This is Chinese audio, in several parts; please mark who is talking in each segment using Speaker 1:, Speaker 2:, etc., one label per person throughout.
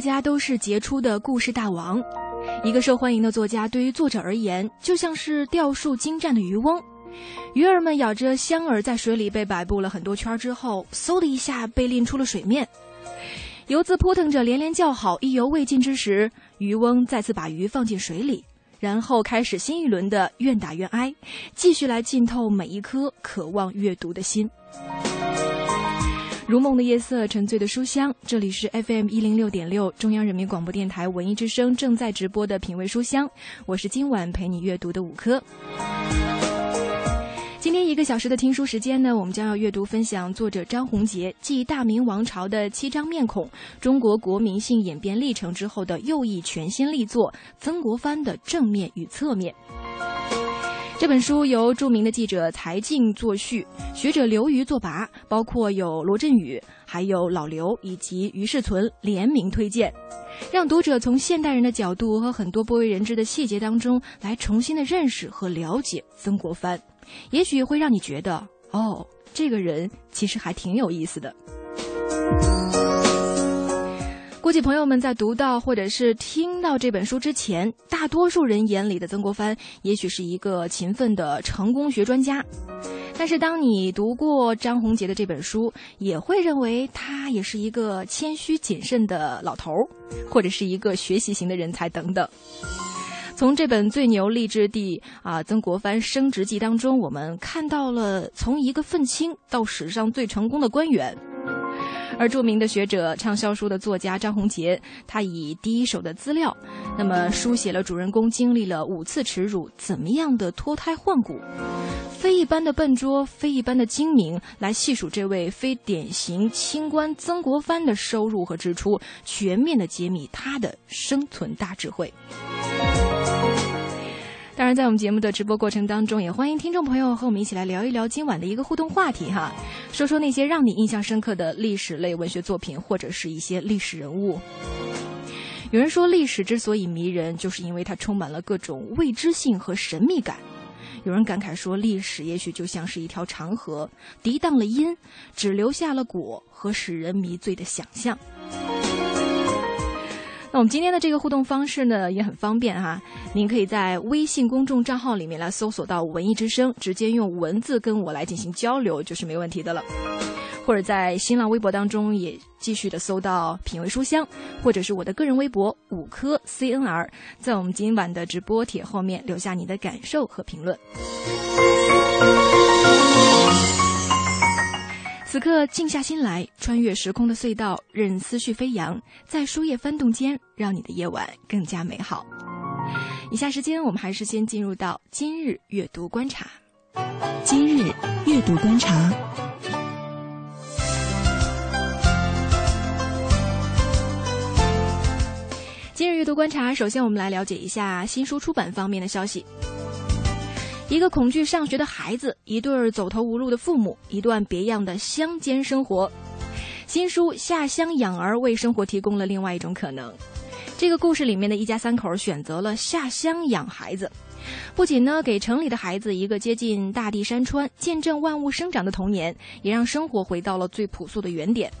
Speaker 1: 作家都是杰出的故事大王。一个受欢迎的作家，对于作者而言，就像是钓术精湛的渔翁。鱼儿们咬着香饵，在水里被摆布了很多圈之后，嗖的一下被拎出了水面。游子扑腾着，连连叫好。意犹未尽之时，渔翁再次把鱼放进水里，然后开始新一轮的愿打愿挨，继续来浸透每一颗渴望阅读的心。如梦的夜色，沉醉的书香。这里是 FM 一零六点六，中央人民广播电台文艺之声正在直播的品味书香。我是今晚陪你阅读的五科。今天一个小时的听书时间呢，我们将要阅读分享作者张宏杰继大明王朝的七张面孔、中国国民性演变历程之后的又一全新力作《曾国藩的正面与侧面》。这本书由著名的记者柴静作序，学者刘瑜作跋，包括有罗振宇、还有老刘以及于世存联名推荐，让读者从现代人的角度和很多不为人知的细节当中来重新的认识和了解曾国藩，也许会让你觉得，哦，这个人其实还挺有意思的。估计朋友们在读到或者是听到这本书之前，大多数人眼里的曾国藩也许是一个勤奋的成功学专家，但是当你读过张宏杰的这本书，也会认为他也是一个谦虚谨慎的老头儿，或者是一个学习型的人才等等。从这本最牛励志地啊曾国藩升职记当中，我们看到了从一个愤青到史上最成功的官员。而著名的学者、畅销书的作家张宏杰，他以第一手的资料，那么书写了主人公经历了五次耻辱，怎么样的脱胎换骨，非一般的笨拙，非一般的精明，来细数这位非典型清官曾国藩的收入和支出，全面的揭秘他的生存大智慧。当然，在我们节目的直播过程当中，也欢迎听众朋友和我们一起来聊一聊今晚的一个互动话题哈，说说那些让你印象深刻的历史类文学作品，或者是一些历史人物。有人说，历史之所以迷人，就是因为它充满了各种未知性和神秘感。有人感慨说，历史也许就像是一条长河，涤荡了因，只留下了果和使人迷醉的想象。那我们今天的这个互动方式呢，也很方便哈。您可以在微信公众账号里面来搜索到“文艺之声”，直接用文字跟我来进行交流，就是没问题的了。或者在新浪微博当中也继续的搜到“品味书香”，或者是我的个人微博“五颗 CNR”，在我们今晚的直播帖后面留下你的感受和评论。此刻静下心来，穿越时空的隧道，任思绪飞扬，在书页翻动间，让你的夜晚更加美好。以下时间，我们还是先进入到今日阅读观察。
Speaker 2: 今日阅读观察。
Speaker 1: 今日阅读观察，首先我们来了解一下新书出版方面的消息。一个恐惧上学的孩子，一对儿走投无路的父母，一段别样的乡间生活。新书《下乡养儿》为生活提供了另外一种可能。这个故事里面的一家三口选择了下乡养孩子，不仅呢给城里的孩子一个接近大地山川、见证万物生长的童年，也让生活回到了最朴素的原点。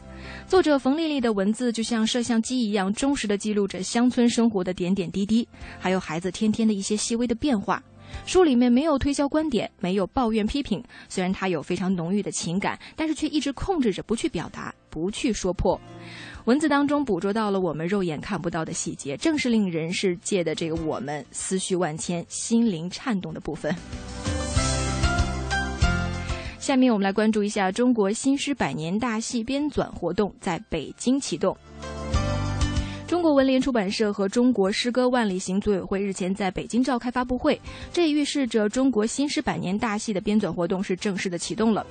Speaker 1: 作者冯丽丽的文字就像摄像机一样，忠实的记录着乡村生活的点点滴滴，还有孩子天天的一些细微的变化。书里面没有推销观点，没有抱怨批评。虽然他有非常浓郁的情感，但是却一直控制着不去表达，不去说破。文字当中捕捉到了我们肉眼看不到的细节，正是令人世界的这个我们思绪万千、心灵颤动的部分。下面我们来关注一下中国新诗百年大戏编纂活动在北京启动。中国。文联出版社和中国诗歌万里行组委会日前在北京召开发布会，这也预示着中国新诗百年大戏的编纂活动是正式的启动了。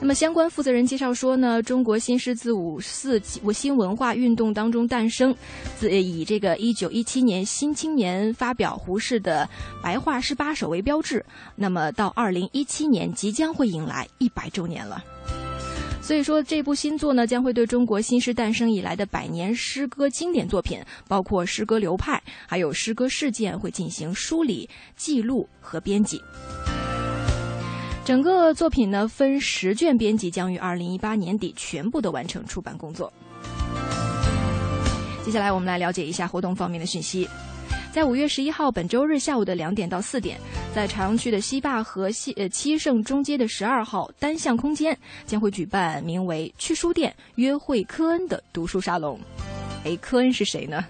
Speaker 1: 那么，相关负责人介绍说呢，中国新诗自五四新文化运动当中诞生，自以这个一九一七年《新青年》发表胡适的白话诗八首为标志，那么到二零一七年即将会迎来一百周年了。所以说，这部新作呢，将会对中国新诗诞生以来的百年诗歌经典作品，包括诗歌流派，还有诗歌事件，会进行梳理、记录和编辑。整个作品呢分十卷编辑，将于二零一八年底全部的完成出版工作。接下来我们来了解一下活动方面的讯息。在五月十一号本周日下午的两点到四点，在朝阳区的西坝河西呃七圣中街的十二号单向空间将会举办名为“去书店约会科恩”的读书沙龙。哎，科恩是谁呢？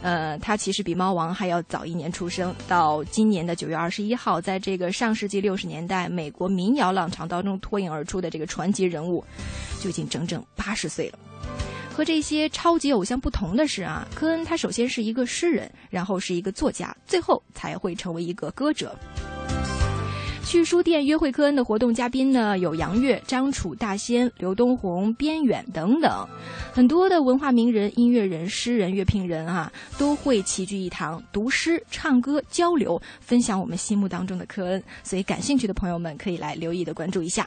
Speaker 1: 呃，他其实比猫王还要早一年出生。到今年的九月二十一号，在这个上世纪六十年代美国民谣浪潮当中脱颖而出的这个传奇人物，就已经整整八十岁了。和这些超级偶像不同的是啊，科恩他首先是一个诗人，然后是一个作家，最后才会成为一个歌者。去书店约会科恩的活动嘉宾呢，有杨越、张楚、大仙、刘东红、边远等等，很多的文化名人、音乐人、诗人、乐评人啊，都会齐聚一堂，读诗、唱歌、交流，分享我们心目当中的科恩。所以，感兴趣的朋友们可以来留意的关注一下。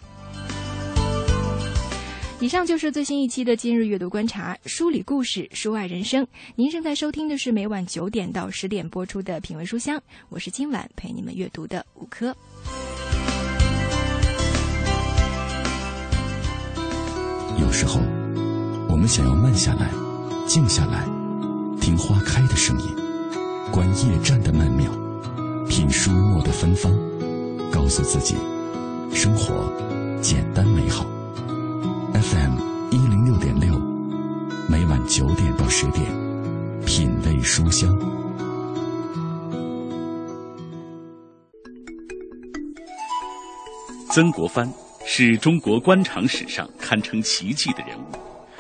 Speaker 1: 以上就是最新一期的今日阅读观察，梳理故事，书外人生。您正在收听的是每晚九点到十点播出的品味书香，我是今晚陪你们阅读的五科。
Speaker 3: 有时候，我们想要慢下来，静下来，听花开的声音，观夜战的曼妙，品书墨的芬芳，告诉自己，生活简单美好。FM 一零六点六，每晚九点到十点，品味书香。
Speaker 4: 曾国藩。是中国官场史上堪称奇迹的人物，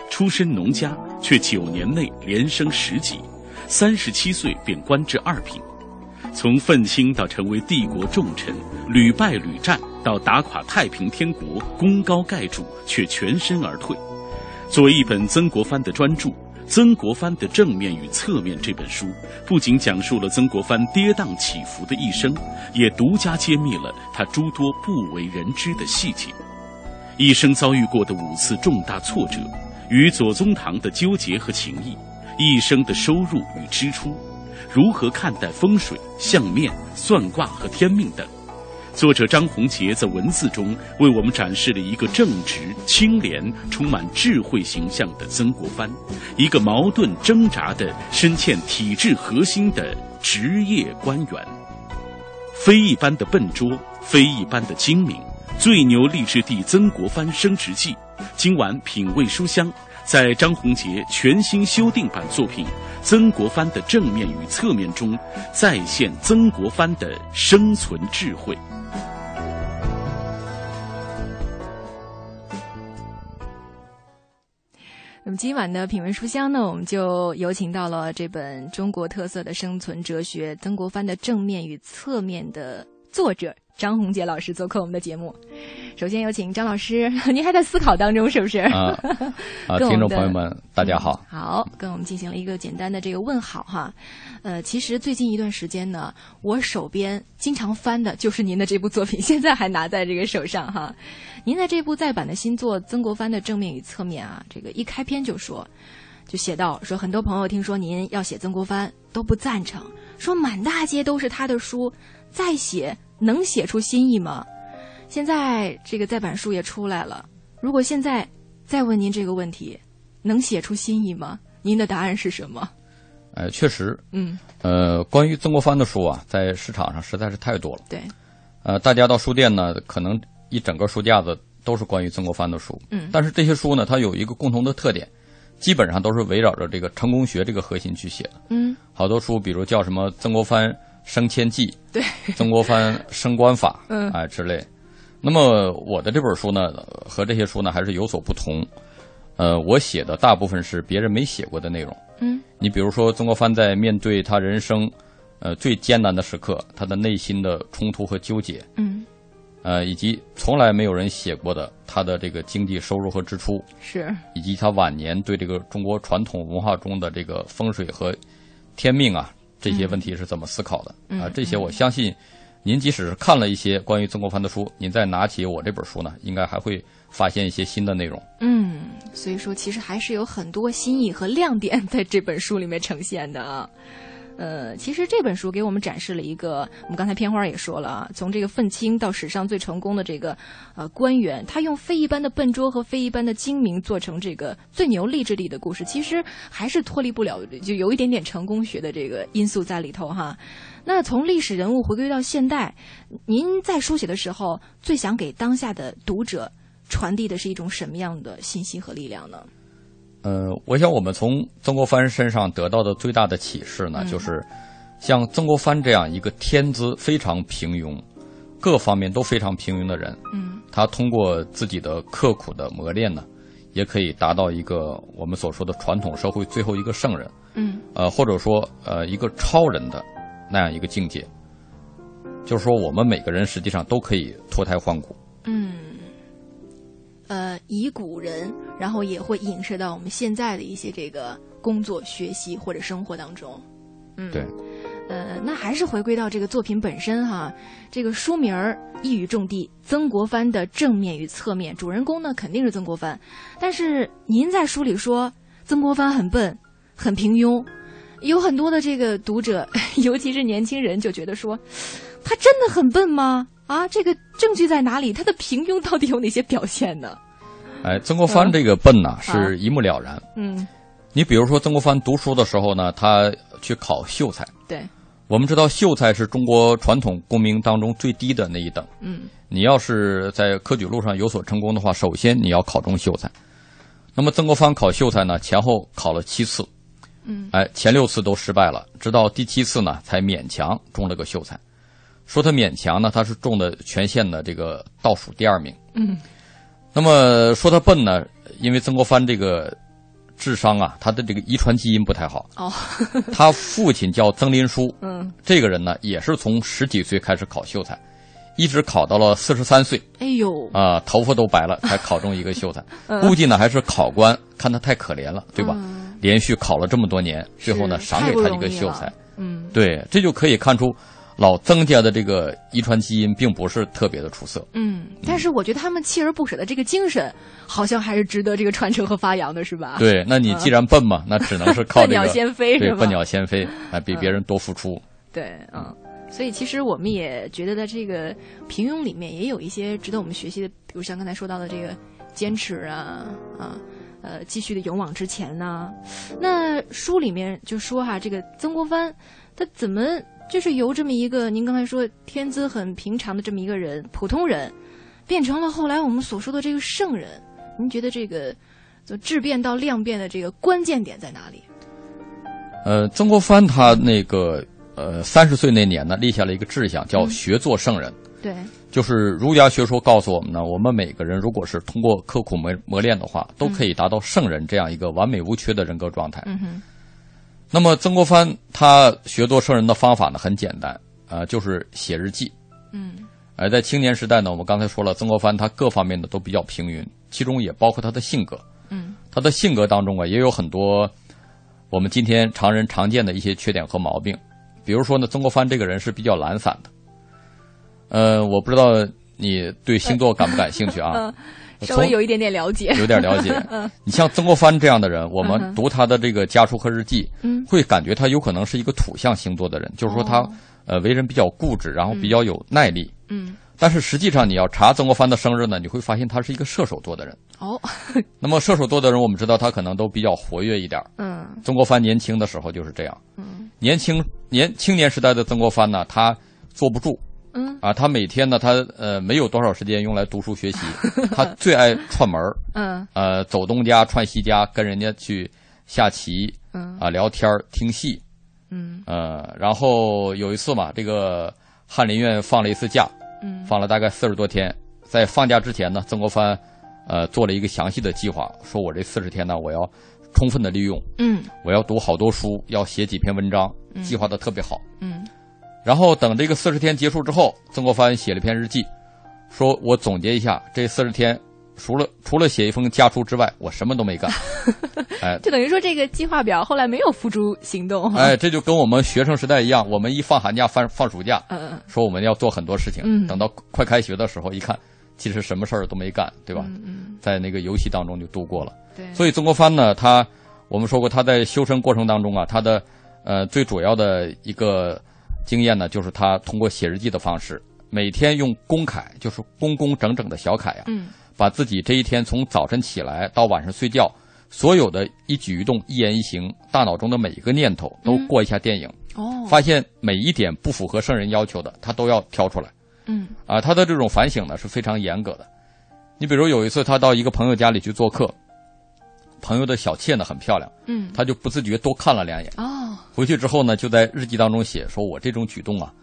Speaker 4: 出身农家，却九年内连升十级，三十七岁便官至二品。从愤青到成为帝国重臣，屡败屡战，到打垮太平天国，功高盖主，却全身而退。作为一本曾国藩的专著，《曾国藩的正面与侧面》这本书，不仅讲述了曾国藩跌宕起伏的一生，也独家揭秘了他诸多不为人知的细节。一生遭遇过的五次重大挫折，与左宗棠的纠结和情谊，一生的收入与支出，如何看待风水、相面、算卦和天命等。作者张宏杰在文字中为我们展示了一个正直、清廉、充满智慧形象的曾国藩，一个矛盾挣扎的、深陷体制核心的职业官员。非一般的笨拙，非一般的精明，最牛励志帝曾国藩升职记。今晚品味书香，在张宏杰全新修订版作品《曾国藩的正面与侧面》中，再现曾国藩的生存智慧。
Speaker 1: 今晚的品味书香呢，我们就有请到了这本中国特色的生存哲学《曾国藩的正面与侧面》的作者张宏杰老师做客我们的节目。首先有请张老师，您还在思考当中是不是？
Speaker 5: 啊，啊，听众朋友们，大家好。
Speaker 1: 好，跟我们进行了一个简单的这个问好哈。呃，其实最近一段时间呢，我手边经常翻的就是您的这部作品，现在还拿在这个手上哈。您在这部再版的新作《曾国藩的正面与侧面》啊，这个一开篇就说，就写到说，很多朋友听说您要写曾国藩都不赞成，说满大街都是他的书，再写能写出新意吗？现在这个再版书也出来了，如果现在再问您这个问题，能写出新意吗？您的答案是什么？
Speaker 5: 呃，确实，
Speaker 1: 嗯，
Speaker 5: 呃，关于曾国藩的书啊，在市场上实在是太多了。
Speaker 1: 对，
Speaker 5: 呃，大家到书店呢，可能一整个书架子都是关于曾国藩的书。
Speaker 1: 嗯，
Speaker 5: 但是这些书呢，它有一个共同的特点，基本上都是围绕着这个成功学这个核心去写的。
Speaker 1: 嗯，
Speaker 5: 好多书，比如叫什么《曾国藩升迁记》，
Speaker 1: 对，《
Speaker 5: 曾国藩升官法》，
Speaker 1: 嗯
Speaker 5: 哎之类。那么我的这本书呢，和这些书呢还是有所不同。呃，我写的大部分是别人没写过的内容。
Speaker 1: 嗯
Speaker 5: 你比如说，曾国藩在面对他人生，呃最艰难的时刻，他的内心的冲突和纠结，
Speaker 1: 嗯，
Speaker 5: 呃，以及从来没有人写过的他的这个经济收入和支出，
Speaker 1: 是，
Speaker 5: 以及他晚年对这个中国传统文化中的这个风水和天命啊这些问题是怎么思考的、
Speaker 1: 嗯
Speaker 5: 啊？这些我相信，您即使看了一些关于曾国藩的书，您再拿起我这本书呢，应该还会发现一些新的内容。
Speaker 1: 嗯，所以说其实还是有很多新意和亮点在这本书里面呈现的啊。呃，其实这本书给我们展示了一个，我们刚才片花也说了啊，从这个愤青到史上最成功的这个呃官员，他用非一般的笨拙和非一般的精明做成这个最牛励志力的故事，其实还是脱离不了，就有一点点成功学的这个因素在里头哈。那从历史人物回归到现代，您在书写的时候，最想给当下的读者传递的是一种什么样的信息和力量呢？
Speaker 5: 呃，我想我们从曾国藩身上得到的最大的启示呢，
Speaker 1: 嗯。
Speaker 5: 就是像曾国藩这样一个天资非常平庸、各方面都非常平庸的人，
Speaker 1: 嗯。
Speaker 5: 他通过自己的刻苦的磨练呢，也可以达到一个我们所说的传统社会最后一个圣人，
Speaker 1: 嗯。
Speaker 5: 呃，或者说呃一个超人的那样一个境界。就是说，我们每个人实际上都可以脱胎换骨。
Speaker 1: 嗯，呃，以古人，然后也会影射到我们现在的一些这个工作、学习或者生活当中。嗯，
Speaker 5: 对。
Speaker 1: 呃，那还是回归到这个作品本身哈。这个书名儿一语中的，曾国藩的正面与侧面，主人公呢肯定是曾国藩，但是您在书里说曾国藩很笨，很平庸，有很多的这个读者，尤其是年轻人，就觉得说，他真的很笨吗？啊，这个证据在哪里？他的平庸到底有哪些表现呢？
Speaker 5: 哎，曾国藩这个笨呢、
Speaker 1: 啊
Speaker 5: 是一目了然。
Speaker 1: 嗯，
Speaker 5: 你比如说，曾国藩读书的时候呢，他去考秀才。
Speaker 1: 对，
Speaker 5: 我们知道，秀才是中国传统功名当中最低的那一等。
Speaker 1: 嗯
Speaker 5: 你要是在科举路上有所成功的话，首先你要考中秀才。那么曾国藩考秀才呢，前后考了七次，
Speaker 1: 嗯
Speaker 5: 哎，前六次都失败了，直到第七次呢，才勉强中了个秀才。说他勉强呢，他是中的全县的这个倒数第二名。
Speaker 1: 嗯
Speaker 5: 那么说他笨呢，因为曾国藩这个智商啊，他的这个遗传基因不太好。
Speaker 1: 哦，
Speaker 5: 他父亲叫曾林书，
Speaker 1: 嗯，
Speaker 5: 这个人呢，也是从十几岁开始考秀才，一直考到了四十三岁
Speaker 1: 哎呦，
Speaker 5: 啊、头发都白了才考中一个秀才。
Speaker 1: 嗯
Speaker 5: 估计呢还是考官看他太可怜了，对吧？
Speaker 1: 嗯
Speaker 5: 连续考了这么多年，最后呢赏给他一个秀才。
Speaker 1: 嗯
Speaker 5: 对，这就可以看出老曾家的这个遗传基因并不是特别的出色。
Speaker 1: 嗯，但是我觉得他们锲而不舍的这个精神，好像还是值得这个传承和发扬的，是吧？，
Speaker 5: 对，那你既然笨嘛，那只能是 靠
Speaker 1: 笨
Speaker 5: 这个
Speaker 1: 鸟先飞是吧？
Speaker 5: 对笨鸟先飞，啊，比别人多付出。
Speaker 1: 对，嗯，所以其实我们也觉得在这个平庸里面也有一些值得我们学习的，比如像刚才说到的这个坚持啊啊。呃，继续的勇往直前呢、那书里面就说哈，这个曾国藩他怎么就是由这么一个您刚才说天资很平常的这么一个人，普通人，变成了后来我们所说的这个圣人？您觉得这个就质变到量变的这个关键点在哪里？
Speaker 5: 呃，曾国藩他那个呃三十岁那年呢，立下了一个志向，叫
Speaker 1: 嗯
Speaker 5: 学做圣人。
Speaker 1: 对，
Speaker 5: 就是儒家学说告诉我们呢，我们每个人如果是通过刻苦磨磨练的话，都可以达到圣人这样一个完美无缺的人格状态。
Speaker 1: 嗯哼，
Speaker 5: 那么曾国藩他学做圣人的方法呢，很简单啊、呃就是写日记。
Speaker 1: 嗯
Speaker 5: 而在青年时代呢，我们刚才说了，曾国藩他各方面的都比较平庸，其中也包括他的性格。
Speaker 1: 嗯
Speaker 5: 他的性格当中啊，也有很多我们今天常人常见的一些缺点和毛病。比如说呢，曾国藩这个人是比较懒散的。呃，我不知道你对星座感不感兴趣啊？
Speaker 1: 嗯，稍微有一点点了解。
Speaker 5: 有点了解。你像曾国藩这样的人，我们读他的这个家书和日记，
Speaker 1: 嗯
Speaker 5: 会感觉他有可能是一个土象星座的人，就是说他
Speaker 1: 哦
Speaker 5: 呃为人比较固执，然后比较有耐力。
Speaker 1: 嗯，
Speaker 5: 但是实际上，你要查曾国藩的生日呢，你会发现他是一个射手座的人。
Speaker 1: 哦，
Speaker 5: 那么射手座的人，我们知道他可能都比较活跃一点儿。
Speaker 1: 嗯
Speaker 5: 曾国藩年轻的时候就是这样。
Speaker 1: 嗯
Speaker 5: 年轻年青年时代的曾国藩呢，他坐不住
Speaker 1: 嗯。
Speaker 5: 啊，他每天呢，他呃没有多少时间用来读书学习，他最爱串门儿
Speaker 1: 嗯。
Speaker 5: 呃，走东家串西家，跟人家去下棋
Speaker 1: 嗯。
Speaker 5: 啊、聊天儿听戏，
Speaker 1: 嗯。
Speaker 5: 呃，然后有一次嘛，这个翰林院放了一次假，
Speaker 1: 嗯。
Speaker 5: 放了大概四十多天，在放假之前呢，曾国藩呃，做了一个详细的计划，说我这四十天呢，我要充分的利用，
Speaker 1: 嗯。
Speaker 5: 我要读好多书，要写几篇文章，计划的特别好。
Speaker 1: 嗯
Speaker 5: 然后等这个四十天结束之后，曾国藩写了一篇日记，说我总结一下这四十天，除了除了写一封家书之外，我什么都没干。哎
Speaker 1: 就等于说这个计划表后来没有付诸行动哈。
Speaker 5: 哎，这就跟我们学生时代一样，我们一放寒假、放放暑假，说我们要做很多事情，
Speaker 1: 嗯
Speaker 5: 等到快开学的时候一看，其实什么事儿都没干，对吧？在那个游戏当中就度过了。
Speaker 1: 对，
Speaker 5: 所以曾国藩呢，他我们说过，他在修身过程当中啊，他的呃最主要的一个经验呢，就是他通过写日记的方式，每天用公楷，就是工工整整的小楷啊，
Speaker 1: 嗯
Speaker 5: 把自己这一天从早晨起来到晚上睡觉，所有的一举一动、一言一行，大脑中的每一个念头都过一下电影，
Speaker 1: 哦，
Speaker 5: 发现每一点不符合圣人要求的，他都要挑出来。
Speaker 1: 嗯
Speaker 5: 啊，他的这种反省呢是非常严格的。你比如有一次，他到一个朋友家里去做客，朋友的小妾呢很漂亮，
Speaker 1: 嗯。
Speaker 5: 他就不自觉多看了两眼。
Speaker 1: 哦。
Speaker 5: 回去之后呢，就在日记当中写说：“我这种举动啊，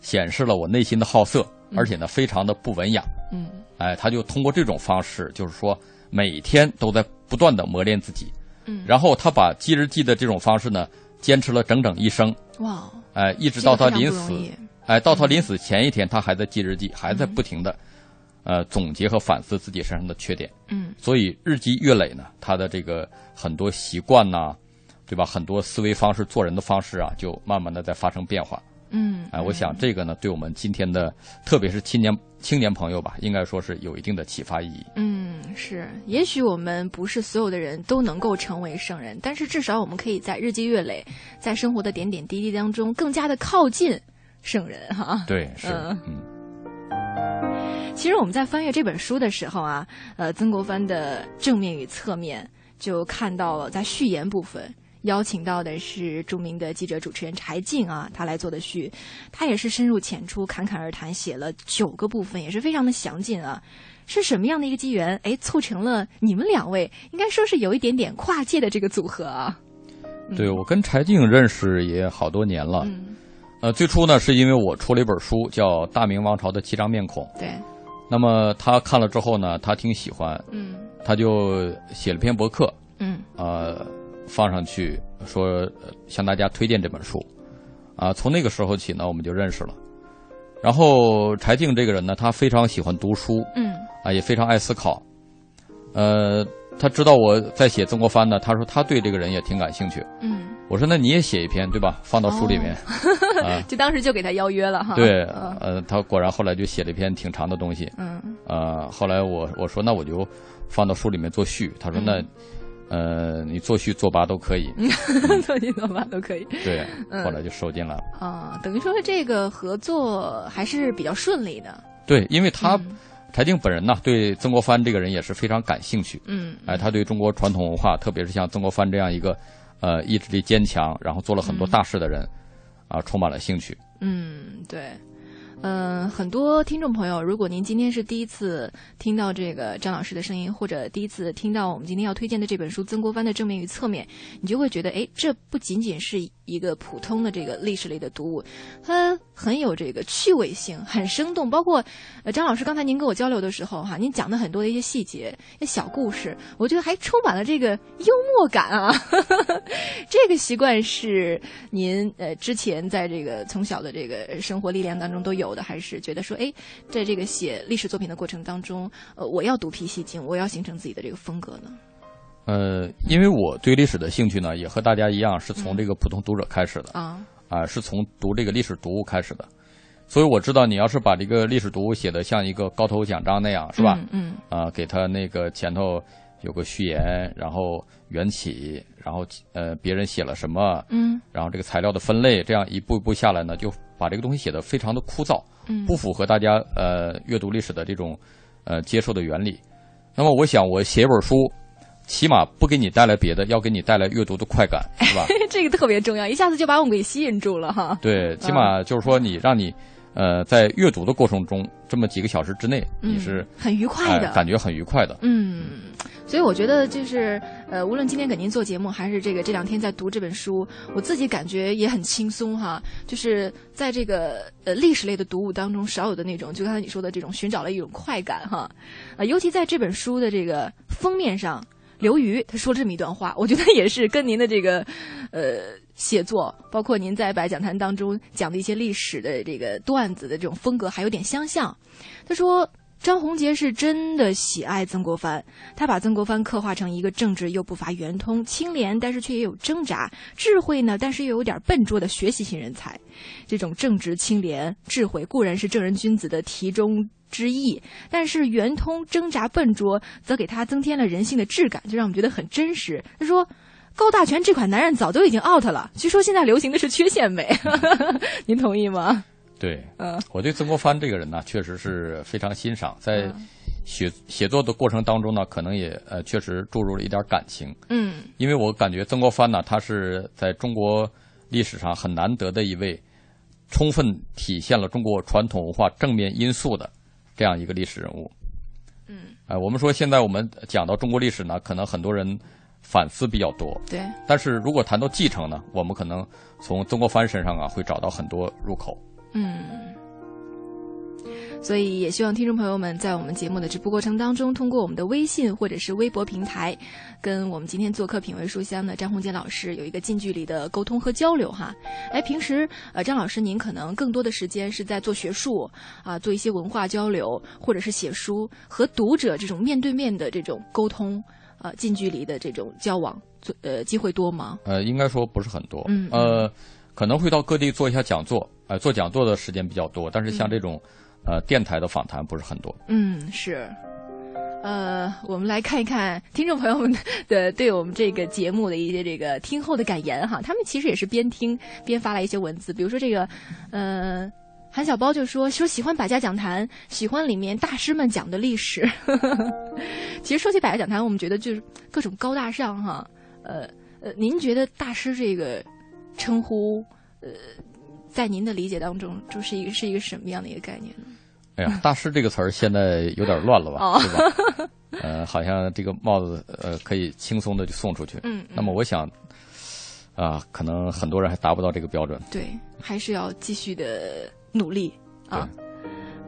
Speaker 5: 显示了我内心的好色，而且呢非常的不文雅。
Speaker 1: 嗯。
Speaker 5: 哎，他就通过这种方式，就是说每天都在不断的磨练自己。
Speaker 1: 嗯，
Speaker 5: 然后他把记日记的这种方式呢，坚持了整整一生。
Speaker 1: 哇，
Speaker 5: 哎，一直到他临死哎，到他临死前一天，他还在记日记，还在不停的，呃，总结和反思自己身上的缺点。
Speaker 1: 嗯
Speaker 5: 所以日积月累呢，他的这个很多习惯呐、对吧？很多思维方式、做人的方式啊，就慢慢的在发生变化。
Speaker 1: 嗯，
Speaker 5: 哎，我想这个呢，对我们今天的，特别是青年青年朋友吧，应该说是有一定的启发意义。
Speaker 1: 嗯，是，也许我们不是所有的人都能够成为圣人，但是至少我们可以在日积月累，在生活的点点滴滴当中，更加的靠近圣人哈。
Speaker 5: 对，是，
Speaker 1: 嗯
Speaker 5: 嗯
Speaker 1: 其实我们在翻阅这本书的时候啊，呃，曾国藩的正面与侧面就看到了，在序言部分邀请到的是著名的记者主持人柴静啊，他来做的序，他也是深入浅出、侃侃而谈，写了九个部分，也是非常的详尽啊。是什么样的一个机缘，哎，促成了你们两位应该说是有一点点跨界的这个组合啊？
Speaker 5: 对我跟柴静认识也好多年了。
Speaker 1: 嗯，
Speaker 5: 呃，最初呢，是因为我出了一本书，叫《大明王朝的七张面孔》。
Speaker 1: 对，
Speaker 5: 那么他看了之后呢，他挺喜欢，
Speaker 1: 嗯
Speaker 5: 他就写了篇博客，
Speaker 1: 嗯
Speaker 5: 呃，放上去说、呃向大家推荐这本书。啊，从那个时候起呢，我们就认识了。然后柴静这个人呢，他非常喜欢读书，
Speaker 1: 嗯
Speaker 5: 啊，也非常爱思考。呃，他知道我在写曾国藩呢，他说他对这个人也挺感兴趣。
Speaker 1: 嗯，
Speaker 5: 我说那你也写一篇对吧？放到书里面。啊，
Speaker 1: 就当时就给他邀约了哈。
Speaker 5: 对，
Speaker 1: 嗯
Speaker 5: 呃，他果然后来就写了一篇挺长的东西。
Speaker 1: 嗯
Speaker 5: 呃，后来我我说那我就放到书里面做序。他说那，呃，你做序做跋都可以。
Speaker 1: 做序做法都可以。
Speaker 5: 对，
Speaker 1: 嗯
Speaker 5: 后来就收进来了。
Speaker 1: 啊，等于说这个合作还是比较顺利的。
Speaker 5: 对，因为他
Speaker 1: 嗯
Speaker 5: 柴静本人呢，对曾国藩这个人也是非常感兴趣。
Speaker 1: 嗯，
Speaker 5: 哎，他对中国传统文化，特别是像曾国藩这样一个，呃，意志力坚强，然后做了很多大事的人，啊，充满了兴趣。
Speaker 1: 嗯，对。嗯，很多听众朋友，如果您今天是第一次听到这个张老师的声音，或者第一次听到我们今天要推荐的这本书《曾国藩的正面与侧面》，你就会觉得，哎，这不仅仅是一个普通的这个历史类的读物，它很有这个趣味性，很生动。包括呃，张老师刚才您跟我交流的时候，哈，您讲的很多的一些细节、一些小故事，我觉得还充满了这个幽默感啊。这个习惯是您呃之前在这个从小的这个生活历练当中都有的，还是觉得说，哎，在这个写历史作品的过程当中，呃，我要独辟蹊径，我要形成自己的这个风格呢？
Speaker 5: 呃，因为我对历史的兴趣呢，也和大家一样，是从这个普通读者开始的
Speaker 1: 啊，
Speaker 5: 啊，是从读这个历史读物开始的。所以我知道，你要是把这个历史读物写的像一个高头奖章那样，是吧？
Speaker 1: 嗯
Speaker 5: 啊，给他那个前头有个序言，然后缘起，然后呃别人写了什么，
Speaker 1: 嗯
Speaker 5: 然后这个材料的分类，这样一步一步下来呢，就把这个东西写的非常的枯燥，
Speaker 1: 嗯，
Speaker 5: 不符合大家呃阅读历史的这种呃接受的原理。那么我想，我写一本书，起码不给你带来别的，要给你带来阅读的快感，是吧？
Speaker 1: 这个特别重要，一下子就把我们给吸引住了哈。
Speaker 5: 对，起码就是说你让你呃，在阅读的过程中，这么几个小时之内，你是
Speaker 1: 很愉快的，
Speaker 5: 感觉很愉快的。
Speaker 1: 嗯，所以我觉得就是呃，无论今天给您做节目，还是这个这两天在读这本书，我自己感觉也很轻松哈。就是在这个呃历史类的读物当中少有的那种，就刚才你说的这种寻找了一种快感哈。啊，尤其在这本书的这个封面上，刘瑜他说这么一段话，我觉得也是跟您的这个呃。写作，包括您在白讲坛当中讲的一些历史的这个段子的这种风格，还有点相像。他说，张宏杰是真的喜爱曾国藩，他把曾国藩刻画成一个正直又不乏圆通、清廉，但是却也有挣扎、智慧呢，但是又有点笨拙的学习型人才。这种正直、清廉、智慧固然是正人君子的题中之意，但是圆通、挣扎、笨拙，则给他增添了人性的质感，就让我们觉得很真实。他说。高大全这款男人早都已经 out 了，据说现在流行的是缺陷美，您同意吗？
Speaker 5: 对，嗯，我对曾国藩这个人呢，确实是非常欣赏，在写写作的过程当中呢，可能也呃确实注入了一点感情，
Speaker 1: 嗯，
Speaker 5: 因为我感觉曾国藩呢，他是在中国历史上很难得的一位，充分体现了中国传统文化正面因素的这样一个历史人物，
Speaker 1: 嗯，
Speaker 5: 哎，我们说现在我们讲到中国历史呢，可能很多人。反思比较多，
Speaker 1: 对。
Speaker 5: 但是如果谈到继承呢，我们可能从曾国藩身上啊，会找到很多入口。
Speaker 1: 嗯。所以也希望听众朋友们在我们节目的直播过程当中，通过我们的微信或者是微博平台，跟我们今天做客品味书香的张宏杰老师有一个近距离的沟通和交流哈。哎，平时呃，张老师您可能更多的时间是在做学术啊，做一些文化交流，或者是写书和读者这种面对面的这种沟通。呃，近距离的这种交往，做呃机会多吗？
Speaker 5: 呃，应该说不是很多。
Speaker 1: 嗯，
Speaker 5: 呃，可能会到各地做一下讲座，呃，做讲座的时间比较多。但是像这种，呃，电台的访谈不是很多。
Speaker 1: 嗯，是。呃，我们来看一看听众朋友们的对我们这个节目的一些这个听后的感言哈。他们其实也是边听边发来一些文字，比如说这个，呃。韩小包就说说喜欢百家讲坛，喜欢里面大师们讲的历史。其实说起百家讲坛，我们觉得就是各种高大上哈。呃呃，您觉得大师这个称呼，呃，在您的理解当中，就是一个是一个什么样的一个概念呢？
Speaker 5: 哎呀，大师这个词儿现在有点乱了吧？是吧？呃，好像这个帽子呃可以轻松的就送出去。
Speaker 1: 嗯。
Speaker 5: 那么我想，啊，可能很多人还达不到这个标准。
Speaker 1: 对，还是要继续的。努力啊，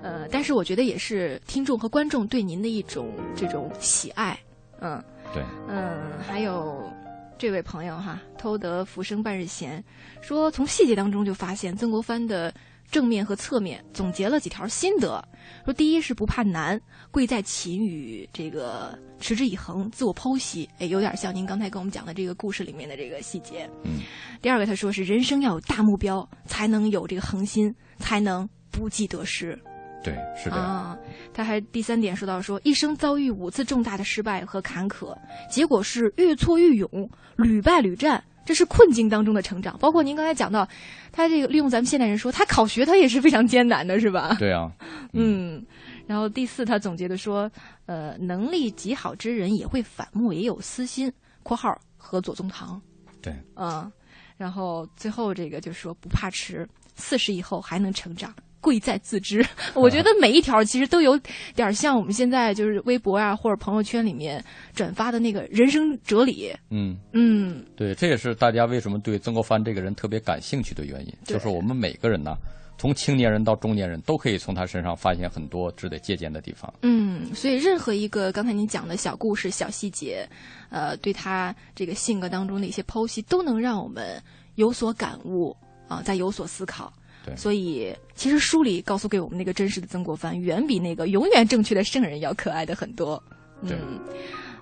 Speaker 1: 呃，但是我觉得也是听众和观众对您的一种这种喜爱，嗯，
Speaker 5: 对，
Speaker 1: 嗯，还有这位朋友哈，偷得浮生半日闲，说从细节当中就发现曾国藩的。正面和侧面总结了几条心得，说第一是不怕难，贵在勤与这个持之以恒，自我剖析，哎，有点像您刚才跟我们讲的这个故事里面的这个细节。
Speaker 5: 嗯，
Speaker 1: 第二个他说是人生要有大目标，才能有这个恒心，才能不计得失。
Speaker 5: 对，是的。
Speaker 1: 啊，他还第三点说到说，一生遭遇五次重大的失败和坎坷，结果是愈挫愈勇，屡败屡战。这是困境当中的成长，包括您刚才讲到，他这个利用咱们现代人说，他考学他也是非常艰难的，是吧？
Speaker 5: 对啊，
Speaker 1: 嗯。然后第四，他总结的说，呃，能力极好之人也会反目，也有私心（括号和左宗棠）。
Speaker 5: 对，
Speaker 1: 嗯。然后最后这个就说不怕迟，四十以后还能成长。贵在自知，我觉得每一条其实都有点像我们现在就是微博啊或者朋友圈里面转发的那个人生哲理。
Speaker 5: 嗯。
Speaker 1: 嗯，
Speaker 5: 对，这也是大家为什么对曾国藩这个人特别感兴趣的原因，就是我们每个人呢，从青年人到中年人都可以从他身上发现很多值得借鉴的地方。
Speaker 1: 嗯，所以任何一个刚才您讲的小故事、小细节，呃，对他这个性格当中的一些剖析，都能让我们有所感悟啊，在有所思考。所以，其实书里告诉给我们那个真实的曾国藩，远比那个永远正确的圣人要可爱的很多。
Speaker 5: 嗯，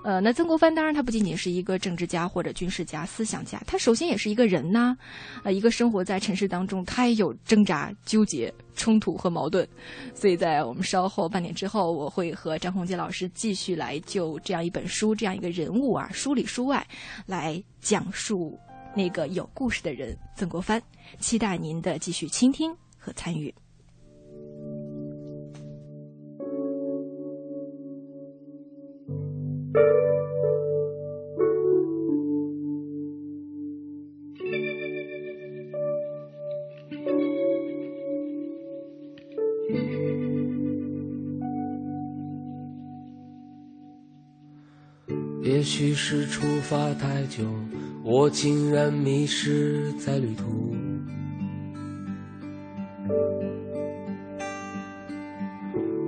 Speaker 1: 呃，那曾国藩当然他不仅仅是一个政治家或者军事家、思想家，他首先也是一个人呐，呃，一个生活在尘世当中，他也有挣扎、纠结、冲突和矛盾。所以在我们稍后半点之后，我会和张宏杰老师继续来就这样一本书、这样一个人物啊，书里书外来讲述。那个有故事的人，曾国藩，期待您的继续倾听和参与。
Speaker 6: 也许是出发太久，我竟然迷失在旅途。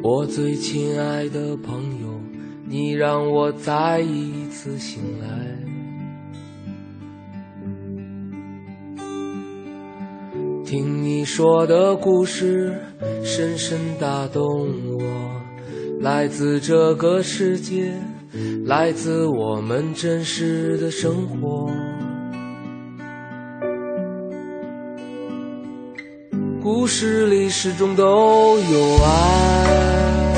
Speaker 6: 我最亲爱的朋友，你让我再一次醒来。听你说的故事，深深打动我，来自这个世界。来自我们真实的生活，故事里始终都有爱，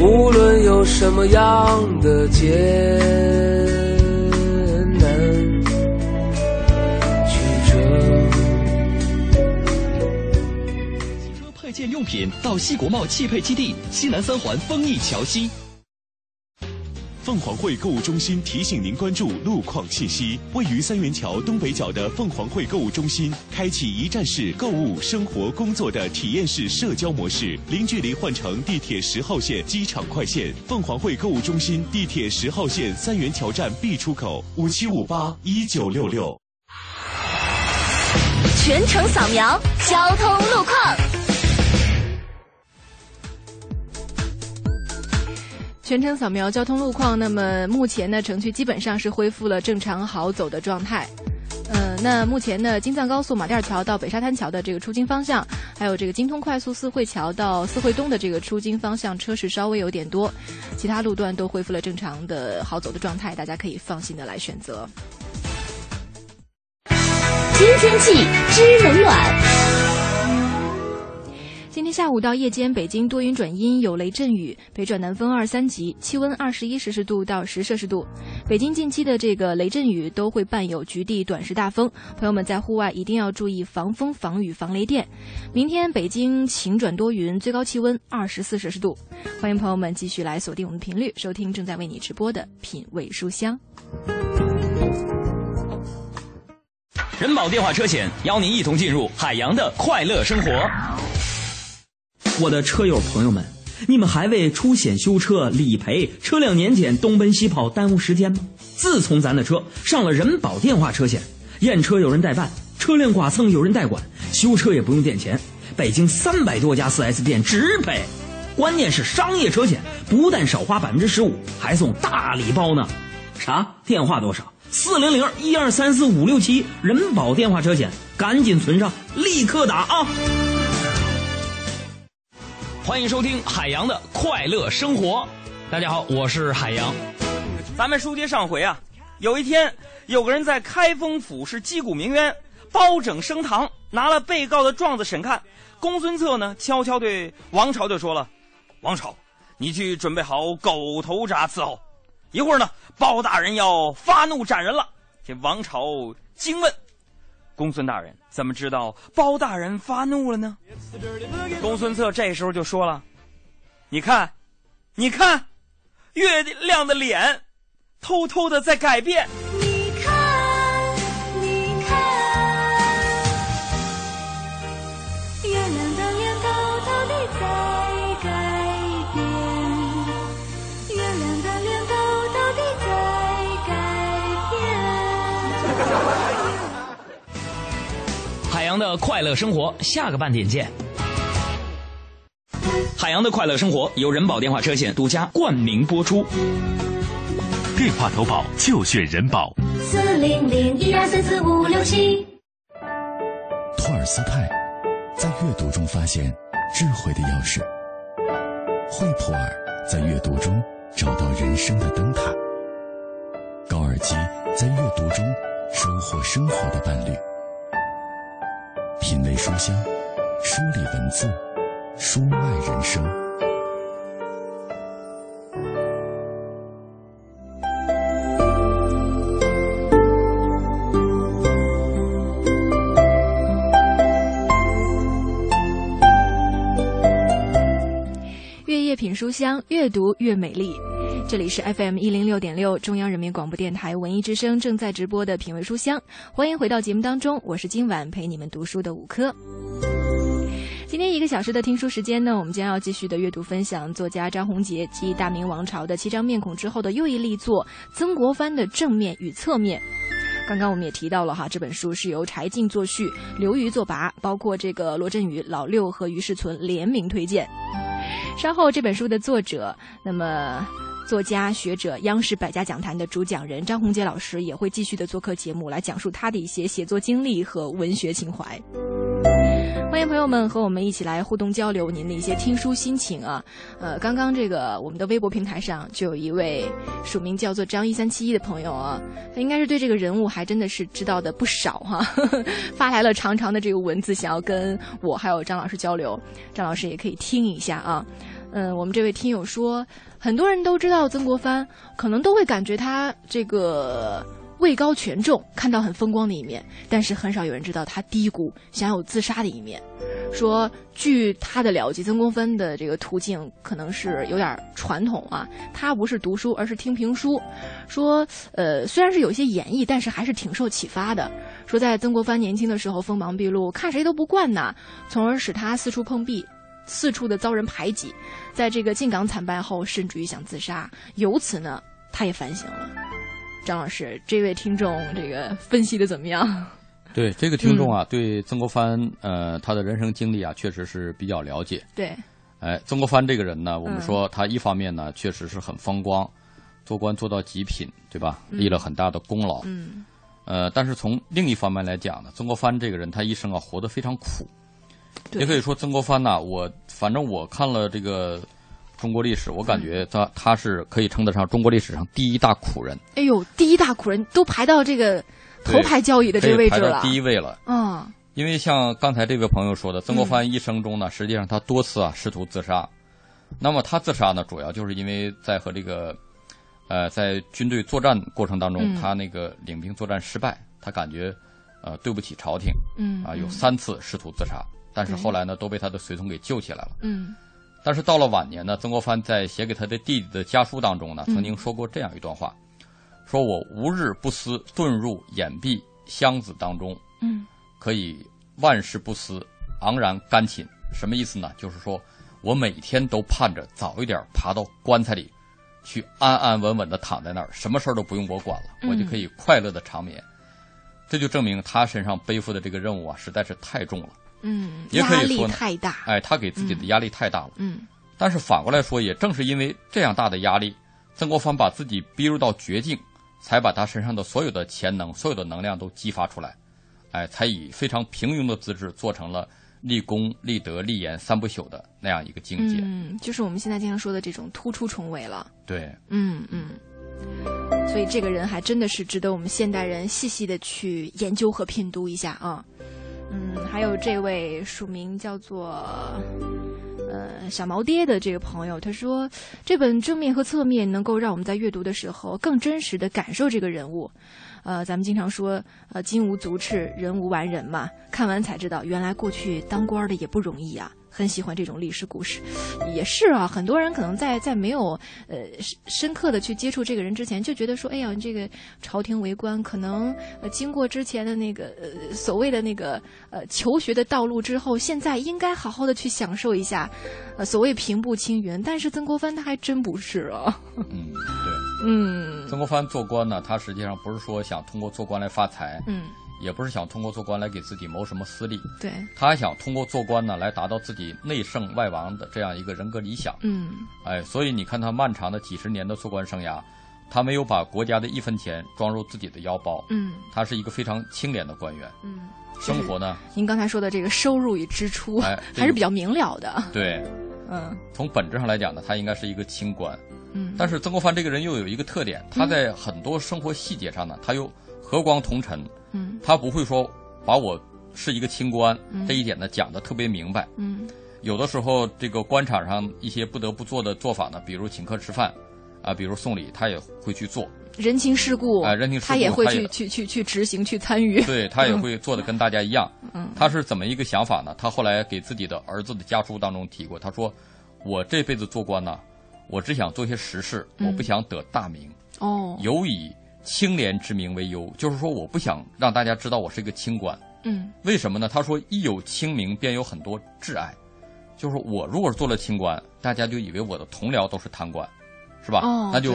Speaker 6: 无论有什么样的艰难曲折。汽车配。
Speaker 7: 件用品到西国贸汽配基地西南三环丰益桥西。
Speaker 8: 凤凰汇购物中心提醒您关注路况信息。位于三元桥东北角的凤凰汇购物中心，开启一站式购物、生活、工作的体验式社交模式，零距离换乘地铁十号线机场快线。凤凰汇购物中心地铁十号线三元桥站 B 出口五七五八一九六六。
Speaker 9: 全程扫描交通路况。
Speaker 1: 全程扫描交通路况，那么目前呢，城区基本上是恢复了正常好走的状态。嗯，那目前呢，京藏高速马甸桥到北沙滩桥的这个出京方向，还有这个京通快速四惠桥到四惠东的这个出京方向，车是稍微有点多，其他路段都恢复了正常的好走的状态，大家可以放心的来选择。
Speaker 9: 今天气知冷暖。
Speaker 1: 今天下午到夜间，北京多云转阴，有雷阵雨，北转南风二三级，气温二十一摄氏度到十摄氏度。北京近期的这个雷阵雨都会伴有局地短时大风，朋友们在户外一定要注意防风、防雨、防雷电。明天北京晴转多云，最高气温二十四摄氏度。欢迎朋友们继续来锁定我们频率，收听正在为你直播的品味书香。
Speaker 7: 人保电话车险邀您一同进入海洋的快乐生活。
Speaker 10: 我的车友朋友们，你们还为出险修车、理赔、车辆年检东奔西跑耽误时间吗？自从咱的车上了人保电话车险，验车有人代办，车辆剐蹭有人代管，修车也不用垫钱，北京三百多家 4S 店直赔，关键是商业车险不但少花百分之十五，还送大礼包呢。啥？电话多少？四零零一二三四五六七，人保电话车险，赶紧存上，立刻打啊！
Speaker 7: 欢迎收听海洋的快乐生活。大家好，我是海洋。咱们书接上回啊，有一天有个人在开封府是击鼓鸣冤，包拯升堂，拿了被告的状子审看。公孙策呢，悄悄对王朝就说了：“王朝，你去准备好狗头铡伺候。一会儿呢，包大人要发怒斩人了。”这王朝惊问。公孙大人怎么知道包大人发怒了呢？公孙策这时候就说了：“你看，你看，月亮的脸，偷偷的在改变。”洋的快乐生活，下个半点见。海洋的快乐生活由人保电话车险独家冠名播出。
Speaker 8: 电话投保就选人保。
Speaker 9: 四零零一二三四五六七。
Speaker 3: 托尔斯泰在阅读中发现智慧的钥匙。惠普尔在阅读中找到人生的灯塔。高尔基在阅读中收获生活的伴侣。品味书香，梳理文字，书外人生。
Speaker 1: 香，越读越美丽。这里是 FM 一零六点六中央人民广播电台文艺之声正在直播的品味书香，欢迎回到节目当中，我是今晚陪你们读书的五科。今天一个小时的听书时间呢，我们将要继续的阅读分享作家张宏杰继大明王朝的七张面孔之后的又一力作《曾国藩的正面与侧面》。刚刚我们也提到了哈，这本书是由柴静作序，刘瑜作跋，包括这个罗振宇、老六和于世存联名推荐。稍后这本书的作者，那么。作家、学者、央视百家讲坛的主讲人张宏杰老师也会继续的做客节目，来讲述他的一些写作经历和文学情怀。欢迎朋友们和我们一起来互动交流您的一些听书心情啊！呃，刚刚这个我们的微博平台上就有一位署名叫做张一三七一的朋友啊，他应该是对这个人物还真的是知道的不少哈，发来了长长的这个文字，想要跟我还有张老师交流，张老师也可以听一下啊。嗯，我们这位听友说。很多人都知道曾国藩，可能都会感觉他这个位高权重，看到很风光的一面，但是很少有人知道他低谷、想有自杀的一面。说，据他的了解，曾国藩的这个途径可能是有点传统啊，他不是读书，而是听评书。说，呃，虽然是有些演绎，但是还是挺受启发的。说，在曾国藩年轻的时候锋芒毕露，看谁都不惯呐，从而使他四处碰壁。四处的遭人排挤，在这个进港惨败后，甚至于想自杀。由此呢，他也反省了。张老师，这位听众这个分析的怎么样？
Speaker 5: 对这个听众啊，对曾国藩呃他的人生经历啊，确实是比较了解。
Speaker 1: 对，
Speaker 5: 哎，曾国藩这个人呢，我们说他一方面呢，确实是很风光，做官做到极品，对吧？立了很大的功劳。
Speaker 1: 嗯。
Speaker 5: 呃，但是从另一方面来讲呢，曾国藩这个人他一生啊，活得非常苦。也可以说曾国藩呐，我反正我看了这个中国历史，我感觉他他是可以称得上中国历史上第一大苦人。
Speaker 1: 哎呦，第一大苦人都排到这个头牌交椅的这个位置了，
Speaker 5: 第一位了。
Speaker 1: 嗯，
Speaker 5: 因为像刚才这位朋友说的，曾国藩一生中呢，实际上他多次啊试图自杀。那么他自杀呢，主要就是因为在和这个呃在军队作战过程当中，他那个领兵作战失败，他感觉呃对不起朝廷，
Speaker 1: 嗯
Speaker 5: 啊有三次试图自杀。但是后来呢，都被他的随从给救起来了。
Speaker 1: 嗯，
Speaker 5: 但是到了晚年呢，曾国藩在写给他的弟弟的家书当中呢，曾经说过这样一段话：，说我无日不思遁入掩蔽箱子当中，
Speaker 1: 嗯，
Speaker 5: 可以万事不思，昂然甘寝。什么意思呢？就是说我每天都盼着早一点爬到棺材里，去安安稳稳的躺在那儿，什么事儿都不用我管了，我就可以快乐的长眠。这就证明他身上背负的这个任务啊，实在是太重了。
Speaker 1: 嗯，
Speaker 5: 也可以说
Speaker 1: 太大。
Speaker 5: 哎，他给自己的压力太大了。
Speaker 1: 嗯，
Speaker 5: 但是反过来说，也正是因为这样大的压力，曾国藩把自己逼入到绝境，才把他身上的所有的潜能、所有的能量都激发出来，哎，才以非常平庸的资质做成了立功、立德、立言三不朽的那样一个境界。
Speaker 1: 嗯，就是我们现在经常说的这种突出重围了。
Speaker 5: 对，
Speaker 1: 嗯嗯。所以这个人还真的是值得我们现代人细细的去研究和品读一下啊。嗯，还有这位署名叫做呃小毛爹的这个朋友，他说这本正面和侧面能够让我们在阅读的时候更真实的感受这个人物。呃，咱们经常说呃金无足赤，人无完人嘛，看完才知道原来过去当官的也不容易啊。很喜欢这种历史故事，也是啊。很多人可能在在没有呃深深刻的去接触这个人之前，就觉得说，哎呀，这个朝廷为官，可能呃经过之前的那个呃所谓的那个呃求学的道路之后，现在应该好好的去享受一下，呃所谓平步青云。但是曾国藩他还真不是
Speaker 5: 啊。嗯，对，
Speaker 1: 嗯，
Speaker 5: 曾国藩做官呢，他实际上不是说想通过做官来发财，
Speaker 1: 嗯。
Speaker 5: 也不是想通过做官来给自己谋什么私利，
Speaker 1: 对，
Speaker 5: 他还想通过做官呢来达到自己内圣外王的这样一个人格理想。
Speaker 1: 嗯，
Speaker 5: 哎，所以你看他漫长的几十年的做官生涯，他没有把国家的一分钱装入自己的腰包。
Speaker 1: 嗯，
Speaker 5: 他是一个非常清廉的官员。
Speaker 1: 嗯，
Speaker 5: 生活呢？
Speaker 1: 您刚才说的这个收入与支出 还是比较明了的。
Speaker 5: 对，
Speaker 1: 嗯，
Speaker 5: 从本质上来讲呢，他应该是一个清官。
Speaker 1: 嗯，
Speaker 5: 但是曾国藩这个人又有一个特点，他在很多生活细节上呢，他又和光同尘。
Speaker 1: 嗯，
Speaker 5: 他不会说。把我是一个清官这一点呢讲的特别明白。
Speaker 1: 嗯，
Speaker 5: 有的时候这个官场上一些不得不做的做法呢，比如请客吃饭，啊，比如送礼，他也会去做。
Speaker 1: 人情世故
Speaker 5: 啊，人情世故
Speaker 1: 他也会去去去去执行去参与。
Speaker 5: 对他也会做的跟大家一样。
Speaker 1: 嗯，
Speaker 5: 他是怎么一个想法呢？他后来给自己的儿子的家书当中提过，他说：“我这辈子做官呢，我只想做些实事，
Speaker 1: 嗯
Speaker 5: 我不想得大名，
Speaker 1: 哦，
Speaker 5: 有以清廉之名为忧，就是说我不想让大家知道我是一个清官。
Speaker 1: 嗯
Speaker 5: 为什么呢？他说一有清明，便有很多挚爱，就是我如果是做了清官，大家就以为我的同僚都是贪官，是吧？
Speaker 1: 哦
Speaker 5: 那就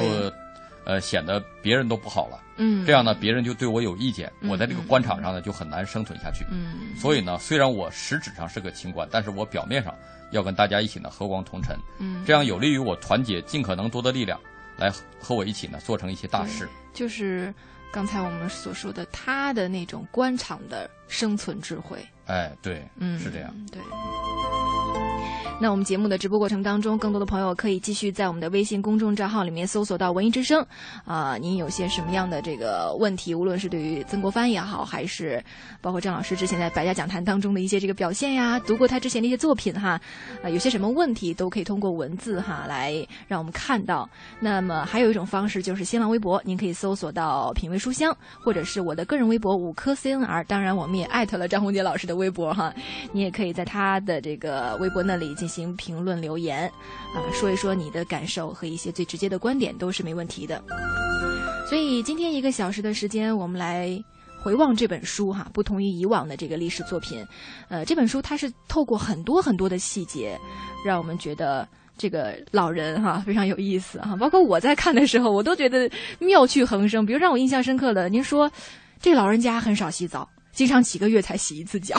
Speaker 5: 呃显得别人都不好了。
Speaker 1: 嗯，
Speaker 5: 这样呢，别人就对我有意见，
Speaker 1: 嗯
Speaker 5: 我在这个官场上呢就很难生存下去。
Speaker 1: 嗯
Speaker 5: 所以呢，虽然我实质上是个清官，但是我表面上要跟大家一起呢和光同尘，
Speaker 1: 嗯，
Speaker 5: 这样有利于我团结尽可能多的力量，来和和我一起呢做成一些大事。
Speaker 1: 就是刚才我们所说的他的那种官场的生存智慧。
Speaker 5: 哎，对，
Speaker 1: 嗯，
Speaker 5: 是这样。
Speaker 1: 对。那我们节目的直播过程当中，更多的朋友可以继续在我们的微信公众账号里面搜索到“文艺之声”。啊、您有些什么样的这个问题，无论是对于曾国藩也好，还是包括张老师之前在百家讲坛当中的一些这个表现呀，读过他之前的一些作品哈，啊、有些什么问题都可以通过文字哈来让我们看到。那么还有一种方式就是新浪微博，您可以搜索到“品味书香”，或者是我的个人微博五颗 CNR。当然，我们也艾特了张宏杰老师的微博哈，你也可以在他的这个微博那里进行评论留言，啊、说一说你的感受和一些最直接的观点都是没问题的。所以今天一个小时的时间，我们来回望这本书哈，不同于以往的这个历史作品，呃，这本书它是透过很多很多的细节，让我们觉得。这个老人哈非常有意思哈，包括我在看的时候，我都觉得妙趣横生。比如让我印象深刻的，您说这老人家很少洗澡，经常几个月才洗一次脚。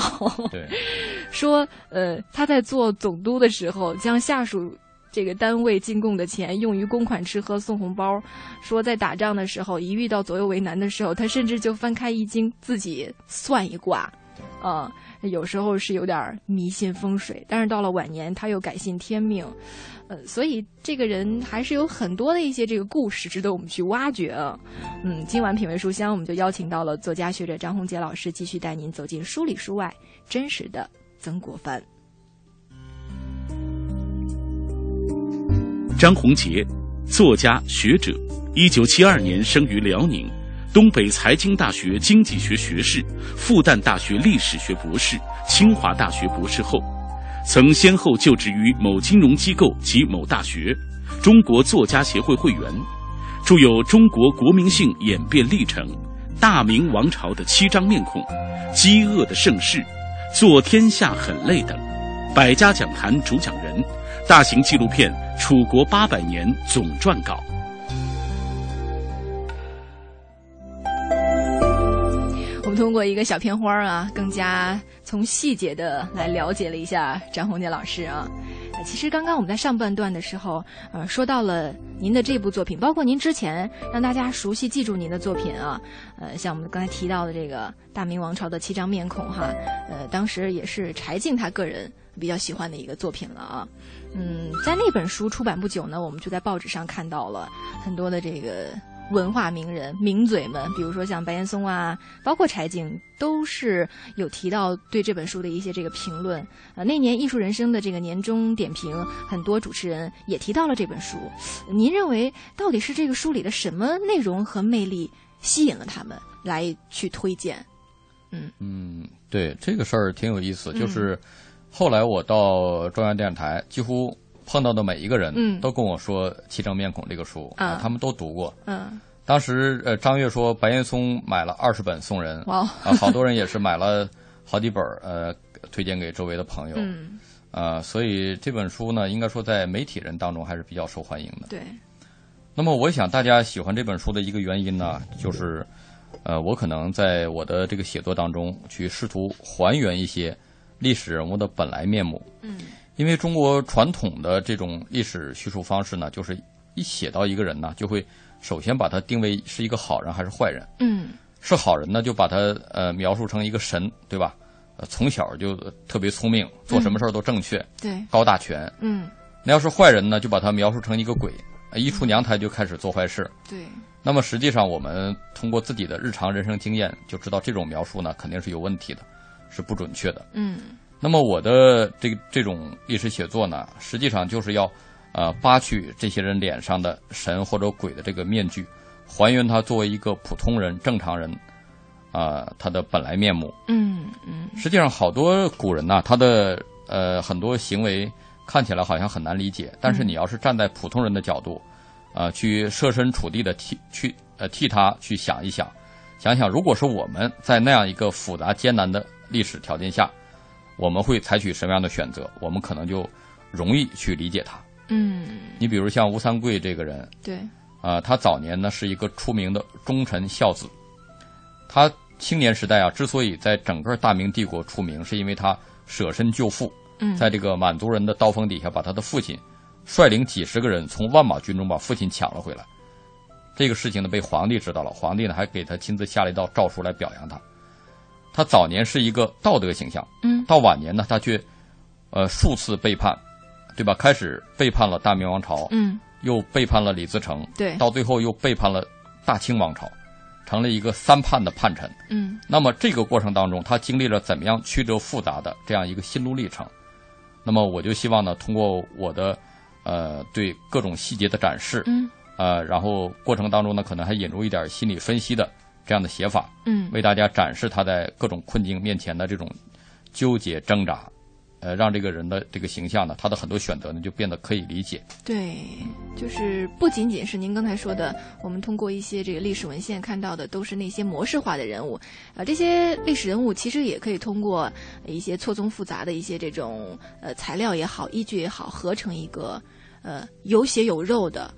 Speaker 5: 对，
Speaker 1: 说呃他在做总督的时候，将下属这个单位进贡的钱用于公款吃喝送红包。说在打仗的时候，一遇到左右为难的时候，他甚至就翻开易经自己算一卦，啊、有时候是有点迷信风水，但是到了晚年他又改信天命，所以这个人还是有很多的一些这个故事值得我们去挖掘啊。嗯，今晚品味书香，我们就邀请到了作家学者张宏杰老师，继续带您走进书里书外真实的曾国藩。
Speaker 4: 张宏杰，作家、学者，一九七二年生于辽宁，东北财经大学经济学学士，复旦大学历史学博士，清华大学博士后，曾先后就职于某金融机构及某大学，中国作家协会会员，著有《中国国民性演变历程》《大明王朝的七张面孔》《饥饿的盛世》《做天下很累》等，百家讲坛主讲人。大型纪录片《楚国八百年》总撰稿。
Speaker 1: 我们通过一个小片花啊，更加从细节的来了解了一下张宏杰老师啊。其实刚刚我们在上半段的时候，呃，说到了您的这部作品，包括您之前让大家熟悉记住您的作品啊，呃，像我们刚才提到的这个大明王朝的七张面孔哈，呃，当时也是柴静他个人比较喜欢的一个作品了啊。嗯，在那本书出版不久呢，我们就在报纸上看到了很多的这个文化名人、名嘴们，比如说像白岩松啊，包括柴静，都是有提到对这本书的一些这个评论。呃，那年《艺术人生》的这个年终点评，很多主持人也提到了这本书。您认为到底是这个书里的什么内容和魅力吸引了他们来去推荐？嗯
Speaker 5: 嗯，对，这个事儿挺有意思。就是后来我到中央电视台，几乎碰到的每一个人，
Speaker 1: 嗯
Speaker 5: 都跟我说《七张面孔》这个书
Speaker 1: 啊
Speaker 5: 他们都读过。
Speaker 1: 嗯，
Speaker 5: 当时呃，张悦说白岩松买了二十本送人，
Speaker 1: 哇
Speaker 5: 啊，好多人也是买了好几本儿呃，推荐给周围的朋友。
Speaker 1: 嗯，
Speaker 5: 啊，所以这本书呢，应该说在媒体人当中还是比较受欢迎的。
Speaker 1: 对，
Speaker 5: 那么我想大家喜欢这本书的一个原因呢，就是，呃，我可能在我的这个写作当中去试图还原一些历史人物的本来面目。
Speaker 1: 嗯，
Speaker 5: 因为中国传统的这种历史叙述方式呢，就是一写到一个人呢，就会首先把他定位是一个好人还是坏人。
Speaker 1: 嗯
Speaker 5: 是好人呢，就把他呃描述成一个神，对吧？呃，从小就特别聪明，做什么事儿都正确，
Speaker 1: 对，
Speaker 5: 高大全。
Speaker 1: 嗯
Speaker 5: 那要是坏人呢，就把他描述成一个鬼，呃一出娘胎就开始做坏事。
Speaker 1: 对，
Speaker 5: 那么实际上，我们通过自己的日常人生经验就知道，这种描述呢肯定是有问题的，是不准确的。
Speaker 1: 嗯
Speaker 5: 那么我的这个这种历史写作呢，实际上就是要呃扒去这些人脸上的神或者鬼的这个面具，还原他作为一个普通人、正常人啊、他的本来面目。
Speaker 1: 嗯嗯
Speaker 5: 实际上，好多古人呐、他的呃很多行为看起来好像很难理解，但是你要是站在普通人的角度，呃，去设身处地的替去呃替他去想一想，想想如果是我们在那样一个复杂艰难的历史条件下，我们会采取什么样的选择？我们可能就容易去理解他。
Speaker 1: 嗯，
Speaker 5: 你比如像吴三桂这个人，
Speaker 1: 对，
Speaker 5: 啊、他早年呢是一个出名的忠臣孝子，他青年时代啊，之所以在整个大明帝国出名，是因为他舍身救父，
Speaker 1: 嗯
Speaker 5: 在这个满族人的刀锋底下，把他的父亲率领几十个人从万马军中把父亲抢了回来。这个事情呢，被皇帝知道了，皇帝呢还给他亲自下了一道诏书来表扬他。他早年是一个道德形象，
Speaker 1: 嗯
Speaker 5: 到晚年呢，他却呃数次背叛，对吧？开始背叛了大明王朝，
Speaker 1: 嗯
Speaker 5: 又背叛了李自成，
Speaker 1: 对
Speaker 5: 到最后又背叛了大清王朝，成了一个三叛的叛臣。
Speaker 1: 嗯
Speaker 5: 那么这个过程当中，他经历了怎么样曲折复杂的这样一个心路历程？那么我就希望呢，通过我的呃对各种细节的展示，
Speaker 1: 嗯
Speaker 5: 呃，然后过程当中呢，可能还引入一点心理分析的这样的写法，
Speaker 1: 嗯
Speaker 5: 为大家展示他在各种困境面前的这种纠结挣扎，呃，让这个人的这个形象呢，他的很多选择呢就变得可以理解。
Speaker 1: 对，就是不仅仅是您刚才说的，我们通过一些这个历史文献看到的都是那些模式化的人物，呃，这些历史人物其实也可以通过一些错综复杂的一些这种呃材料也好、依据也好，合成一个呃有血有肉的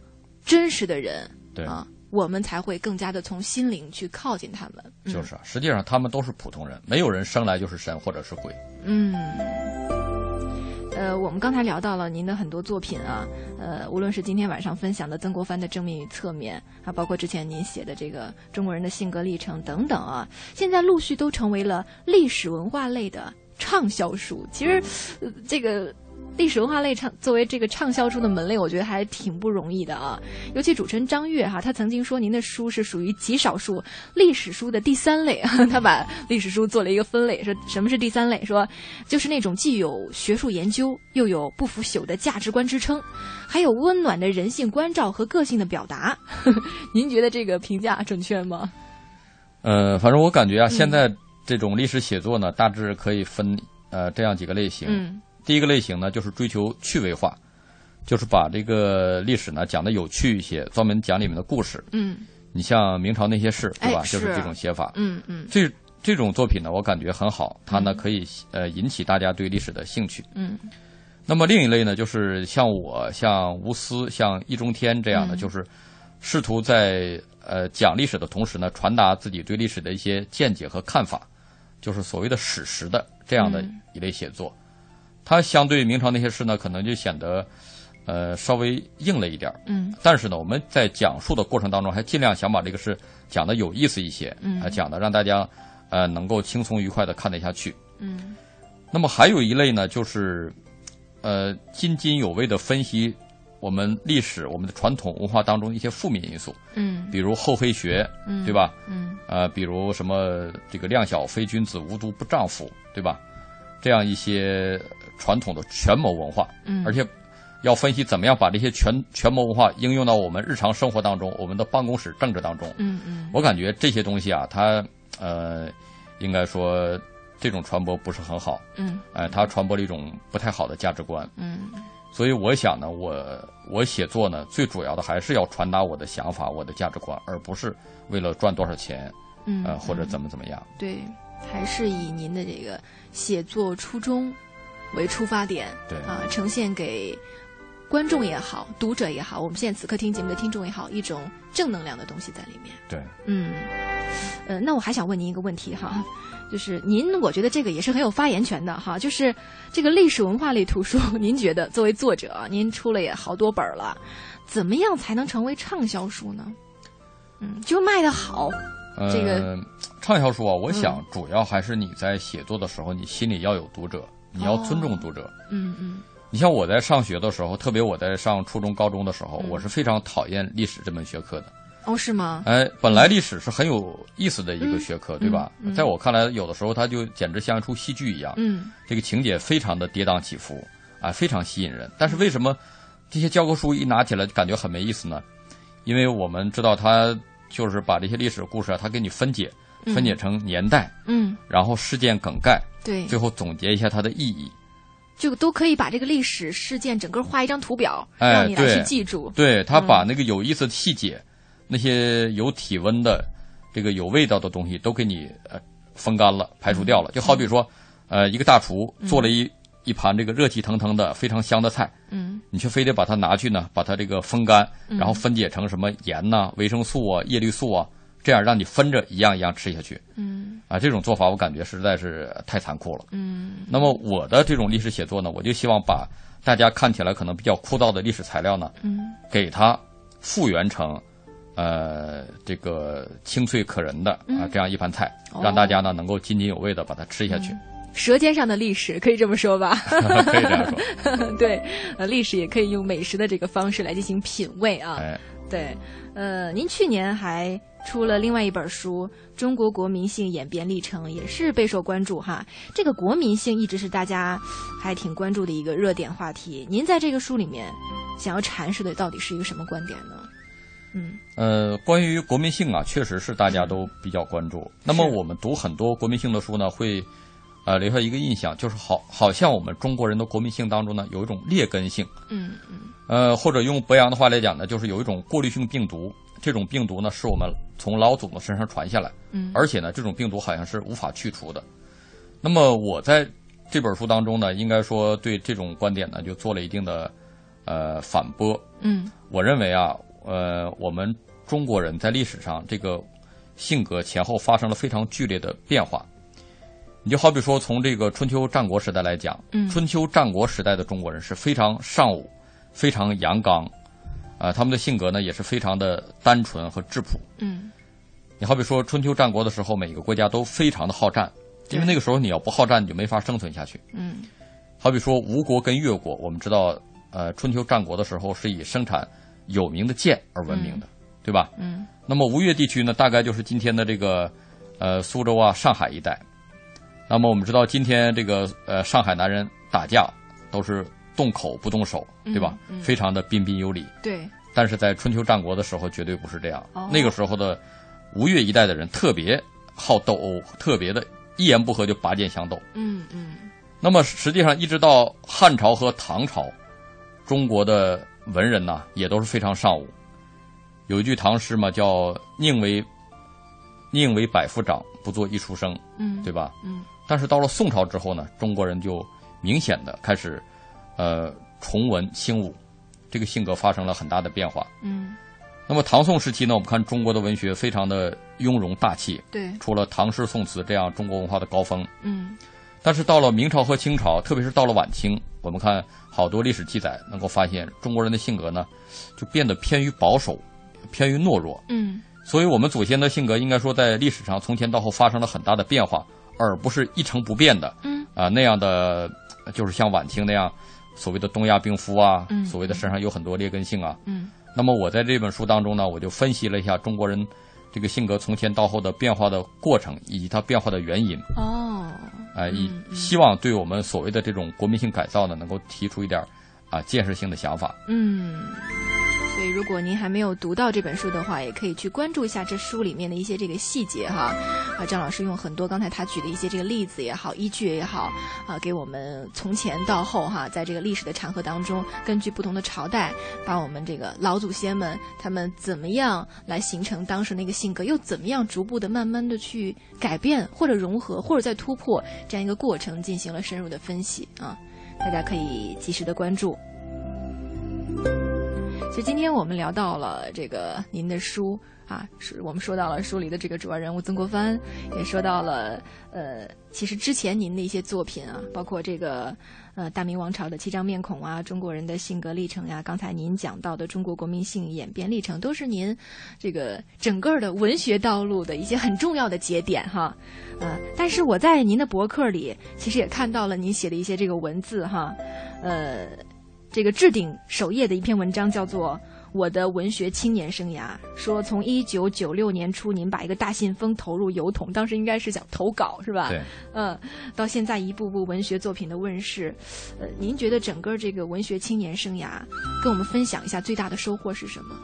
Speaker 1: 真实的人，
Speaker 5: 对
Speaker 1: 啊，我们才会更加的从心灵去靠近他们。嗯
Speaker 5: 就是啊，实际上他们都是普通人，没有人生来就是神或者是鬼。
Speaker 1: 嗯，呃，我们刚才聊到了您的很多作品啊，呃，无论是今天晚上分享的曾国藩的正面与侧面啊，包括之前您写的这个中国人的性格历程等等啊，现在陆续都成为了历史文化类的畅销书。其实，呃、这个。历史文化类畅作为这个畅销书的门类，我觉得还挺不容易的啊。尤其主持人张悦哈，他曾经说您的书是属于极少数历史书的第三类，他把历史书做了一个分类，说什么是第三类？说就是那种既有学术研究，又有不腐朽的价值观支撑，还有温暖的人性关照和个性的表达。您觉得这个评价准确吗？
Speaker 5: 呃，反正我感觉啊，
Speaker 1: 嗯
Speaker 5: 现在这种历史写作呢，大致可以分呃这样几个类型。
Speaker 1: 嗯
Speaker 5: 第一个类型呢，就是追求趣味化，就是把这个历史呢讲的有趣一些，专门讲里面的故事。
Speaker 1: 嗯
Speaker 5: 你像明朝那些事，对吧？
Speaker 1: 哎
Speaker 5: 就是
Speaker 1: 是
Speaker 5: 这种写法。
Speaker 1: 嗯嗯
Speaker 5: 这这种作品呢，我感觉很好，它呢
Speaker 1: 嗯
Speaker 5: 可以呃引起大家对历史的兴趣。
Speaker 1: 嗯
Speaker 5: 那么另一类呢，就是像我、像吴思、像易中天这样的，
Speaker 1: 嗯
Speaker 5: 就是试图在呃讲历史的同时呢，传达自己对历史的一些见解和看法，就是所谓的史实的这样的
Speaker 1: 嗯
Speaker 5: 一类写作。它相对明朝那些事呢，可能就显得呃稍微硬了一点儿。
Speaker 1: 嗯。
Speaker 5: 但是呢，我们在讲述的过程当中，还尽量想把这个事讲的有意思一些，
Speaker 1: 嗯。
Speaker 5: 呃，讲的让大家呃能够轻松愉快的看得下去。
Speaker 1: 嗯。
Speaker 5: 那么还有一类呢，就是呃津津有味的分析我们历史、我们的传统文化当中一些负面因素，
Speaker 1: 嗯。
Speaker 5: 比如厚黑学，
Speaker 1: 嗯。
Speaker 5: 对吧？
Speaker 1: 嗯。
Speaker 5: 呃，比如什么这个量小非君子，无毒不丈夫，对吧？这样一些传统的权谋文化，
Speaker 1: 嗯
Speaker 5: 而且要分析怎么样把这些权权谋文化应用到我们日常生活当中，我们的办公室政治当中。
Speaker 1: 嗯嗯
Speaker 5: 我感觉这些东西啊，它呃，应该说这种传播不是很好，
Speaker 1: 嗯
Speaker 5: 哎、它传播了一种不太好的价值观。
Speaker 1: 嗯
Speaker 5: 所以我想呢，我我写作呢，最主要的还是要传达我的想法、我的价值观，而不是为了赚多少钱，
Speaker 1: 嗯
Speaker 5: 呃，或者
Speaker 1: 嗯
Speaker 5: 怎么怎么样。
Speaker 1: 对，还是以您的这个写作初衷为出发点，
Speaker 5: 对
Speaker 1: 啊，呈现给观众也好，读者也好，我们现在此刻听节目的听众也好，一种正能量的东西在里面。
Speaker 5: 对，
Speaker 1: 嗯，呃，那我还想问您一个问题哈，就是您，我觉得这个也是很有发言权的哈，就是这个历史文化类图书，您觉得作为作者啊，您出了也好多本了，怎么样才能成为畅销书呢？嗯，就卖的好，
Speaker 5: 呃，
Speaker 1: 这个
Speaker 5: 畅销书啊，我想
Speaker 1: 嗯
Speaker 5: 主要还是你在写作的时候，你心里要有读者，你要尊重读者。
Speaker 1: 嗯嗯
Speaker 5: 你像我在上学的时候，特别我在上初中、高中的时候，
Speaker 1: 嗯
Speaker 5: 我是非常讨厌历史这门学科的。
Speaker 1: 哦，是吗？
Speaker 5: 哎，本来历史是很有意思的一个学科，
Speaker 1: 嗯
Speaker 5: 对吧？在我看来，有的时候它就简直像一出戏剧一样。
Speaker 1: 嗯
Speaker 5: 这个情节非常的跌宕起伏啊，非常吸引人。但是为什么这些教科书一拿起来就感觉很没意思呢？因为我们知道它就是把这些历史故事啊，它给你分解，
Speaker 1: 嗯
Speaker 5: 分解成年代，
Speaker 1: 嗯，
Speaker 5: 然后事件梗概，
Speaker 1: 对，
Speaker 5: 最后总结一下它的意义。
Speaker 1: 就都可以把这个历史事件整个画一张图表，
Speaker 5: 哎
Speaker 1: 让你去记住。
Speaker 5: 对他
Speaker 1: 嗯。
Speaker 5: 把那个有意思的细节，那些有体温的、这个有味道的东西都给你呃风干了、排除掉了。就好比说，呃，一个大厨做了一、一盘这个热气腾腾的非常香的菜，
Speaker 1: 嗯。
Speaker 5: 你却非得把它拿去呢，把它这个风干，
Speaker 1: 嗯。
Speaker 5: 然后分解成什么盐呐、维生素啊、叶绿素啊，这样让你分着一样一样吃下去
Speaker 1: 嗯
Speaker 5: 啊。这种做法我感觉实在是太残酷了。
Speaker 1: 嗯
Speaker 5: 那么我的这种历史写作呢，我就希望把大家看起来可能比较枯燥的历史材料呢，
Speaker 1: 嗯
Speaker 5: 给它复原成，呃，这个清脆可人的啊、
Speaker 1: 嗯
Speaker 5: 这样一盘菜，
Speaker 1: 哦
Speaker 5: 让大家呢能够津津有味的把它吃下去。
Speaker 1: 舌尖上的历史可以这么说吧？
Speaker 5: 可以这样
Speaker 1: 说。对，呃，历史也可以用美食的这个方式来进行品味啊。
Speaker 5: 哎，
Speaker 1: 对，呃，您去年还出了另外一本书《中国国民性演变历程》，也是备受关注哈。这个国民性一直是大家还挺关注的一个热点话题。您在这个书里面想要阐释的到底是一个什么观点呢？嗯
Speaker 5: 呃，关于国民性啊，确实是大家都比较关注。那么我们读很多国民性的书呢，会呃留下一个印象，就是好好像我们中国人的国民性当中呢，有一种劣根性。
Speaker 1: 嗯嗯
Speaker 5: 呃，或者用博洋的话来讲呢，就是有一种过滤性病毒。这种病毒呢，是我们从老祖宗身上传下来，
Speaker 1: 嗯
Speaker 5: 而且呢，这种病毒好像是无法去除的。那么我在这本书当中呢，应该说对这种观点呢，就做了一定的呃反驳。
Speaker 1: 嗯
Speaker 5: 我认为啊，呃，我们中国人在历史上这个性格前后发生了非常剧烈的变化。你就好比说，从这个春秋战国时代来讲，
Speaker 1: 嗯
Speaker 5: 春秋战国时代的中国人是非常尚武、非常阳刚，啊、他们的性格呢也是非常的单纯和质朴。
Speaker 1: 嗯
Speaker 5: 你好比说春秋战国的时候，每个国家都非常的好战，因为那个时候你要不好战，你就没法生存下去。
Speaker 1: 嗯
Speaker 5: 好比说吴国跟越国，我们知道，呃，春秋战国的时候是以生产有名的剑而闻名的，对吧？
Speaker 1: 嗯
Speaker 5: 那么吴越地区呢，大概就是今天的这个呃苏州啊、上海一带。那么我们知道，今天这个呃上海男人打架都是动口不动手，对吧？
Speaker 1: 嗯嗯
Speaker 5: 非常的彬彬有礼。
Speaker 1: 对，
Speaker 5: 但是在春秋战国的时候，绝对不是这样。
Speaker 1: 哦
Speaker 5: 那个时候的吴越一带的人特别好斗殴，特别的一言不合就拔剑相斗。
Speaker 1: 嗯嗯
Speaker 5: 那么实际上，一直到汉朝和唐朝，中国的文人呐也都是非常尚武。有一句唐诗嘛，叫“宁为宁为百夫长，不做一书生”，
Speaker 1: 嗯，
Speaker 5: 对吧？
Speaker 1: 嗯
Speaker 5: 但是到了宋朝之后呢，中国人就明显的开始，呃，崇文轻武，这个性格发生了很大的变化。
Speaker 1: 嗯
Speaker 5: 那么唐宋时期呢，我们看中国的文学非常的雍容大气，
Speaker 1: 对，
Speaker 5: 除了唐诗宋词这样中国文化的高峰。
Speaker 1: 嗯
Speaker 5: 但是到了明朝和清朝，特别是到了晚清，我们看好多历史记载，能够发现中国人的性格呢，就变得偏于保守，偏于懦弱。
Speaker 1: 嗯
Speaker 5: 所以，我们祖先的性格应该说在历史上从前到后发生了很大的变化，而不是一成不变的。
Speaker 1: 嗯
Speaker 5: 啊、那样的，就是像晚清那样所谓的东亚病夫啊，
Speaker 1: 嗯
Speaker 5: 所谓的身上有很多劣根性啊。
Speaker 1: 嗯
Speaker 5: 那么我在这本书当中呢，我就分析了一下中国人这个性格从前到后的变化的过程，以及它变化的原因。
Speaker 1: 哦
Speaker 5: 啊、以希望对我们所谓的这种国民性改造呢，能够提出一点啊、建设性的想法。
Speaker 1: 嗯。如果您还没有读到这本书的话，也可以去关注一下这书里面的一些这个细节哈。啊，张老师用很多刚才他举的一些这个例子也好，依据也好，啊，给我们从前到后哈，在这个历史的长河当中，根据不同的朝代，把我们这个老祖先们他们怎么样来形成当时那个性格，又怎么样逐步的慢慢的去改变或者融合或者再突破这样一个过程，进行了深入的分析啊。大家可以及时的关注。其实今天我们聊到了这个您的书啊，是我们说到了书里的这个主要人物曾国藩，也说到了呃，其实之前您的一些作品啊，包括这个呃大明王朝的七张面孔啊，中国人的性格历程呀、刚才您讲到的中国国民性演变历程，都是您这个整个的文学道路的一些很重要的节点哈。呃，但是我在您的博客里，其实也看到了您写的一些这个文字哈，呃。这个置顶首页的一篇文章叫做《我的文学青年生涯》，说从一九九六年初，您把一个大信封投入邮筒，当时应该是想投稿是吧？
Speaker 5: 对，
Speaker 1: 嗯，到现在一步步文学作品的问世，呃，您觉得整个这个文学青年生涯，跟我们分享一下最大的收获是什么？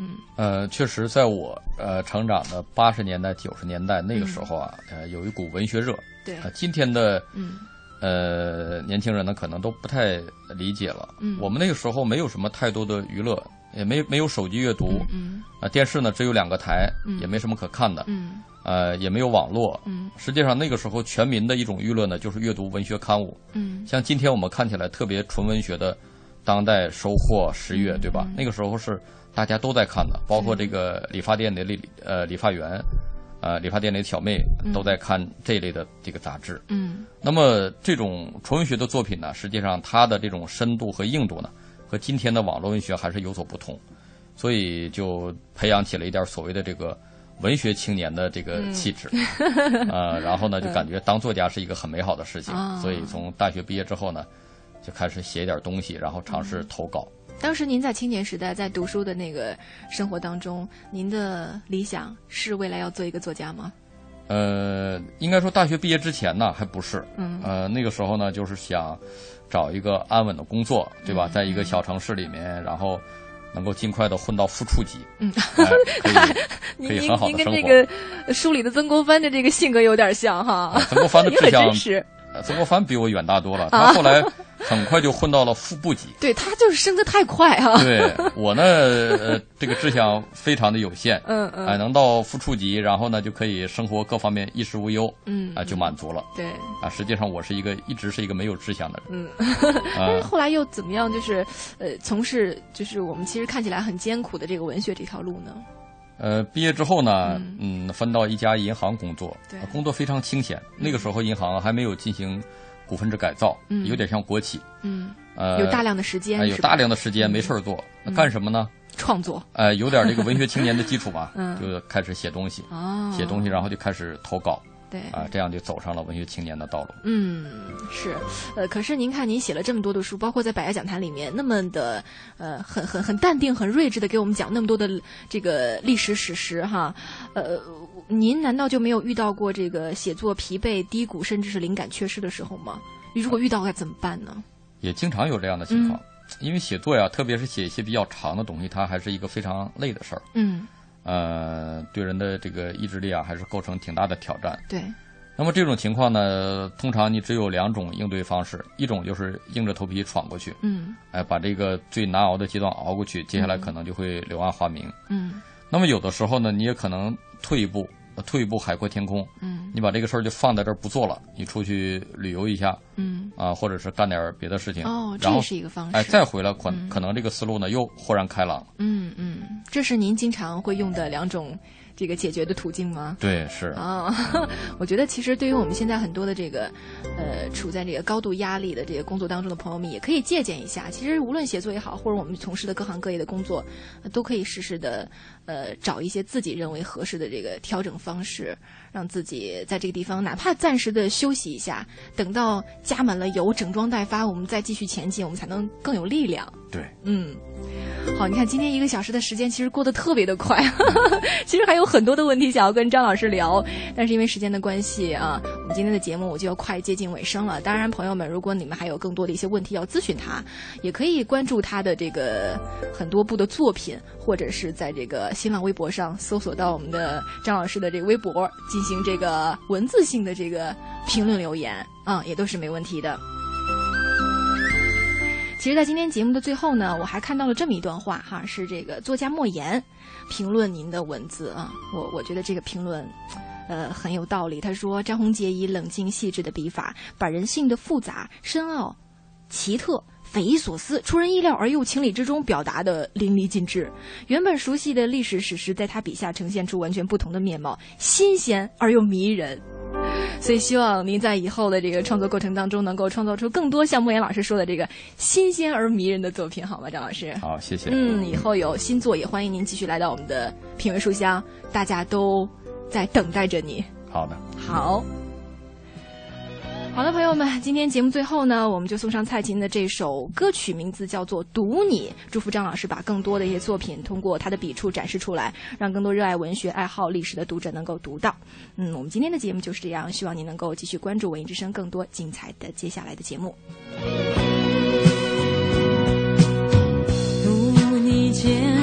Speaker 1: 嗯
Speaker 5: 呃，确实，在我呃成长的八十年代、九十年代那个时候啊，呃，有一股文学热。
Speaker 1: 对
Speaker 5: 呃，今天的
Speaker 1: 嗯
Speaker 5: 呃，年轻人呢可能都不太理解了。
Speaker 1: 嗯
Speaker 5: 我们那个时候没有什么太多的娱乐，也没没有手机阅读，
Speaker 1: 嗯
Speaker 5: 啊、电视呢只有两个台，
Speaker 1: 嗯
Speaker 5: 也没什么可看的，
Speaker 1: 嗯
Speaker 5: 呃，也没有网络。
Speaker 1: 嗯
Speaker 5: 实际上那个时候全民的一种娱乐呢，就是阅读文学刊物。
Speaker 1: 嗯
Speaker 5: 像今天我们看起来特别纯文学的《当代收获》《十月》，对吧？
Speaker 1: 嗯
Speaker 5: 那个时候是大家都在看的，包括这个理发店的理呃理发员，呃理发店里的小妹
Speaker 1: 嗯
Speaker 5: 都在看这一类的这个杂志。
Speaker 1: 嗯
Speaker 5: 那么这种纯文学的作品呢，实际上它的这种深度和硬度呢，和今天的网络文学还是有所不同，所以就培养起了一点所谓的这个文学青年的这个
Speaker 1: 嗯
Speaker 5: 气质，呃，然后呢就感觉当作家是一个很美好的事情，
Speaker 1: 啊
Speaker 5: 所以从大学毕业之后呢，就开始写一点东西，然后尝试投稿。
Speaker 1: 当时您在青年时代在读书的那个生活当中，您的理想是未来要做一个作家吗？
Speaker 5: 呃，应该说大学毕业之前呢还不是，
Speaker 1: 嗯
Speaker 5: 呃，那个时候呢就是想找一个安稳的工作，对吧？
Speaker 1: 嗯
Speaker 5: 在一个小城市里面，然后能够尽快的混到副处级，
Speaker 1: 嗯，
Speaker 5: 哎可以
Speaker 1: 您
Speaker 5: 可以
Speaker 1: 您您
Speaker 5: 很好的生活。
Speaker 1: 跟这个书里的曾国藩的这个性格有点像哈。
Speaker 5: 曾国藩的志向 曾国藩比我远大多了，
Speaker 1: 啊
Speaker 5: 他后来很快就混到了副部级。
Speaker 1: 对他就是升得太快哈。
Speaker 5: 对我呢，呃，这个志向非常的有限，
Speaker 1: 嗯嗯
Speaker 5: 哎，能到副处级，然后呢就可以生活各方面衣食无忧，
Speaker 1: 嗯
Speaker 5: 啊，就满足了。
Speaker 1: 对，
Speaker 5: 啊，实际上我是一个一直是一个没有志向的人，
Speaker 1: 嗯，但 是
Speaker 5: 啊，
Speaker 1: 后来又怎么样？就是呃，从事就是我们其实看起来很艰苦的这个文学这条路呢？
Speaker 5: 呃，毕业之后呢，嗯，分到一家银行工作，
Speaker 1: 对
Speaker 5: 呃工作非常清闲。那个时候银行还没有进行股份制改造，
Speaker 1: 嗯。
Speaker 5: 有点像国企，
Speaker 1: 嗯，
Speaker 5: 呃，
Speaker 1: 有大量的时间
Speaker 5: 哎有大量的时间没事儿做，那干什么呢？
Speaker 1: 创作。
Speaker 5: 呃，有点这个文学青年的基础吧，
Speaker 1: 嗯。
Speaker 5: 就开始写东西，
Speaker 1: 哦。
Speaker 5: 写东西，然后就开始投稿，
Speaker 1: 对。
Speaker 5: 啊、这样就走上了文学青年的道路。
Speaker 1: 嗯，是，呃，可是您看，您写了这么多的书，包括在百家讲坛里面那么的，呃，很很很淡定、很睿智的给我们讲那么多的这个历史史实哈，呃，您难道就没有遇到过这个写作疲惫、低谷，甚至是灵感缺失的时候吗？如果遇到该怎么办呢？
Speaker 5: 也经常有这样的情况，
Speaker 1: 嗯
Speaker 5: 因为写作呀，特别是写一些比较长的东西，它还是一个非常累的事儿，
Speaker 1: 嗯，
Speaker 5: 呃，对人的这个意志力啊，还是构成挺大的挑战。
Speaker 1: 对，
Speaker 5: 那么这种情况呢，通常你只有两种应对方式，一种就是硬着头皮闯过去，
Speaker 1: 嗯
Speaker 5: 哎，把这个最难熬的阶段熬过去，接下来可能就会柳暗花明。
Speaker 1: 嗯
Speaker 5: 那么有的时候呢，你也可能退一步，呃退一步海阔天空，
Speaker 1: 嗯。
Speaker 5: 你把这个事儿就放在这儿不做了，你出去旅游一下，
Speaker 1: 嗯，
Speaker 5: 啊，或者是干点别的事情，
Speaker 1: 哦这也是一个方式
Speaker 5: 哎，再回来可可能这个思路呢又豁然开朗。
Speaker 1: 嗯嗯，这是您经常会用的两种这个解决的途径吗？
Speaker 5: 对，是
Speaker 1: 啊，我觉得其实对于我们现在很多的这个，呃，处在这个高度压力的这个工作当中的朋友们，也可以借鉴一下。其实无论写作也好，或者我们从事的各行各业的工作，呃都可以实时的，呃，找一些自己认为合适的这个调整方式，让自己在这个地方哪怕暂时的休息一下，等到加满了油、整装待发，我们再继续前进，我们才能更有力量。
Speaker 5: 对，
Speaker 1: 嗯，好，你看今天一个小时的时间其实过得特别的快，其实还有很多的问题想要跟张老师聊，但是因为时间的关系啊，我们今天的节目我就要快接近尾声了。当然，朋友们，如果你们还有更多的一些问题要咨询他，也可以关注他的这个很多部的作品，或者是在这个新浪微博上搜索到我们的张老师的这个微博，进行这个文字性的这个评论留言啊、也都是没问题的。其实，在今天节目的最后呢，我还看到了这么一段话哈，是这个作家莫言评论您的文字啊，我我觉得这个评论。呃，很有道理。他说，张宏杰以冷静细致的笔法，把人性的复杂、深奥、奇特、匪夷所思、出人意料而又情理之中表达的淋漓尽致。原本熟悉的历史史实，在他笔下呈现出完全不同的面貌，新鲜而又迷人。所以，希望您在以后的这个创作过程当中，能够创造出更多像莫言老师说的这个新鲜而迷人的作品，好吗，张老师？
Speaker 5: 好，谢谢。
Speaker 1: 嗯，以后有新作，也欢迎您继续来到我们的品味书香，大家都在等待着你。
Speaker 5: 好的，
Speaker 1: 好。好的朋友们今天节目最后呢我们就送上蔡琴的这首歌曲名字叫做读你祝福张老师把更多的一些作品通过他的笔触展示出来让更多热爱文学爱好历史的读者能够读到。嗯我们今天的节目就是这样希望您能够继续关注文艺之声更多精彩的接下来的节目。读你见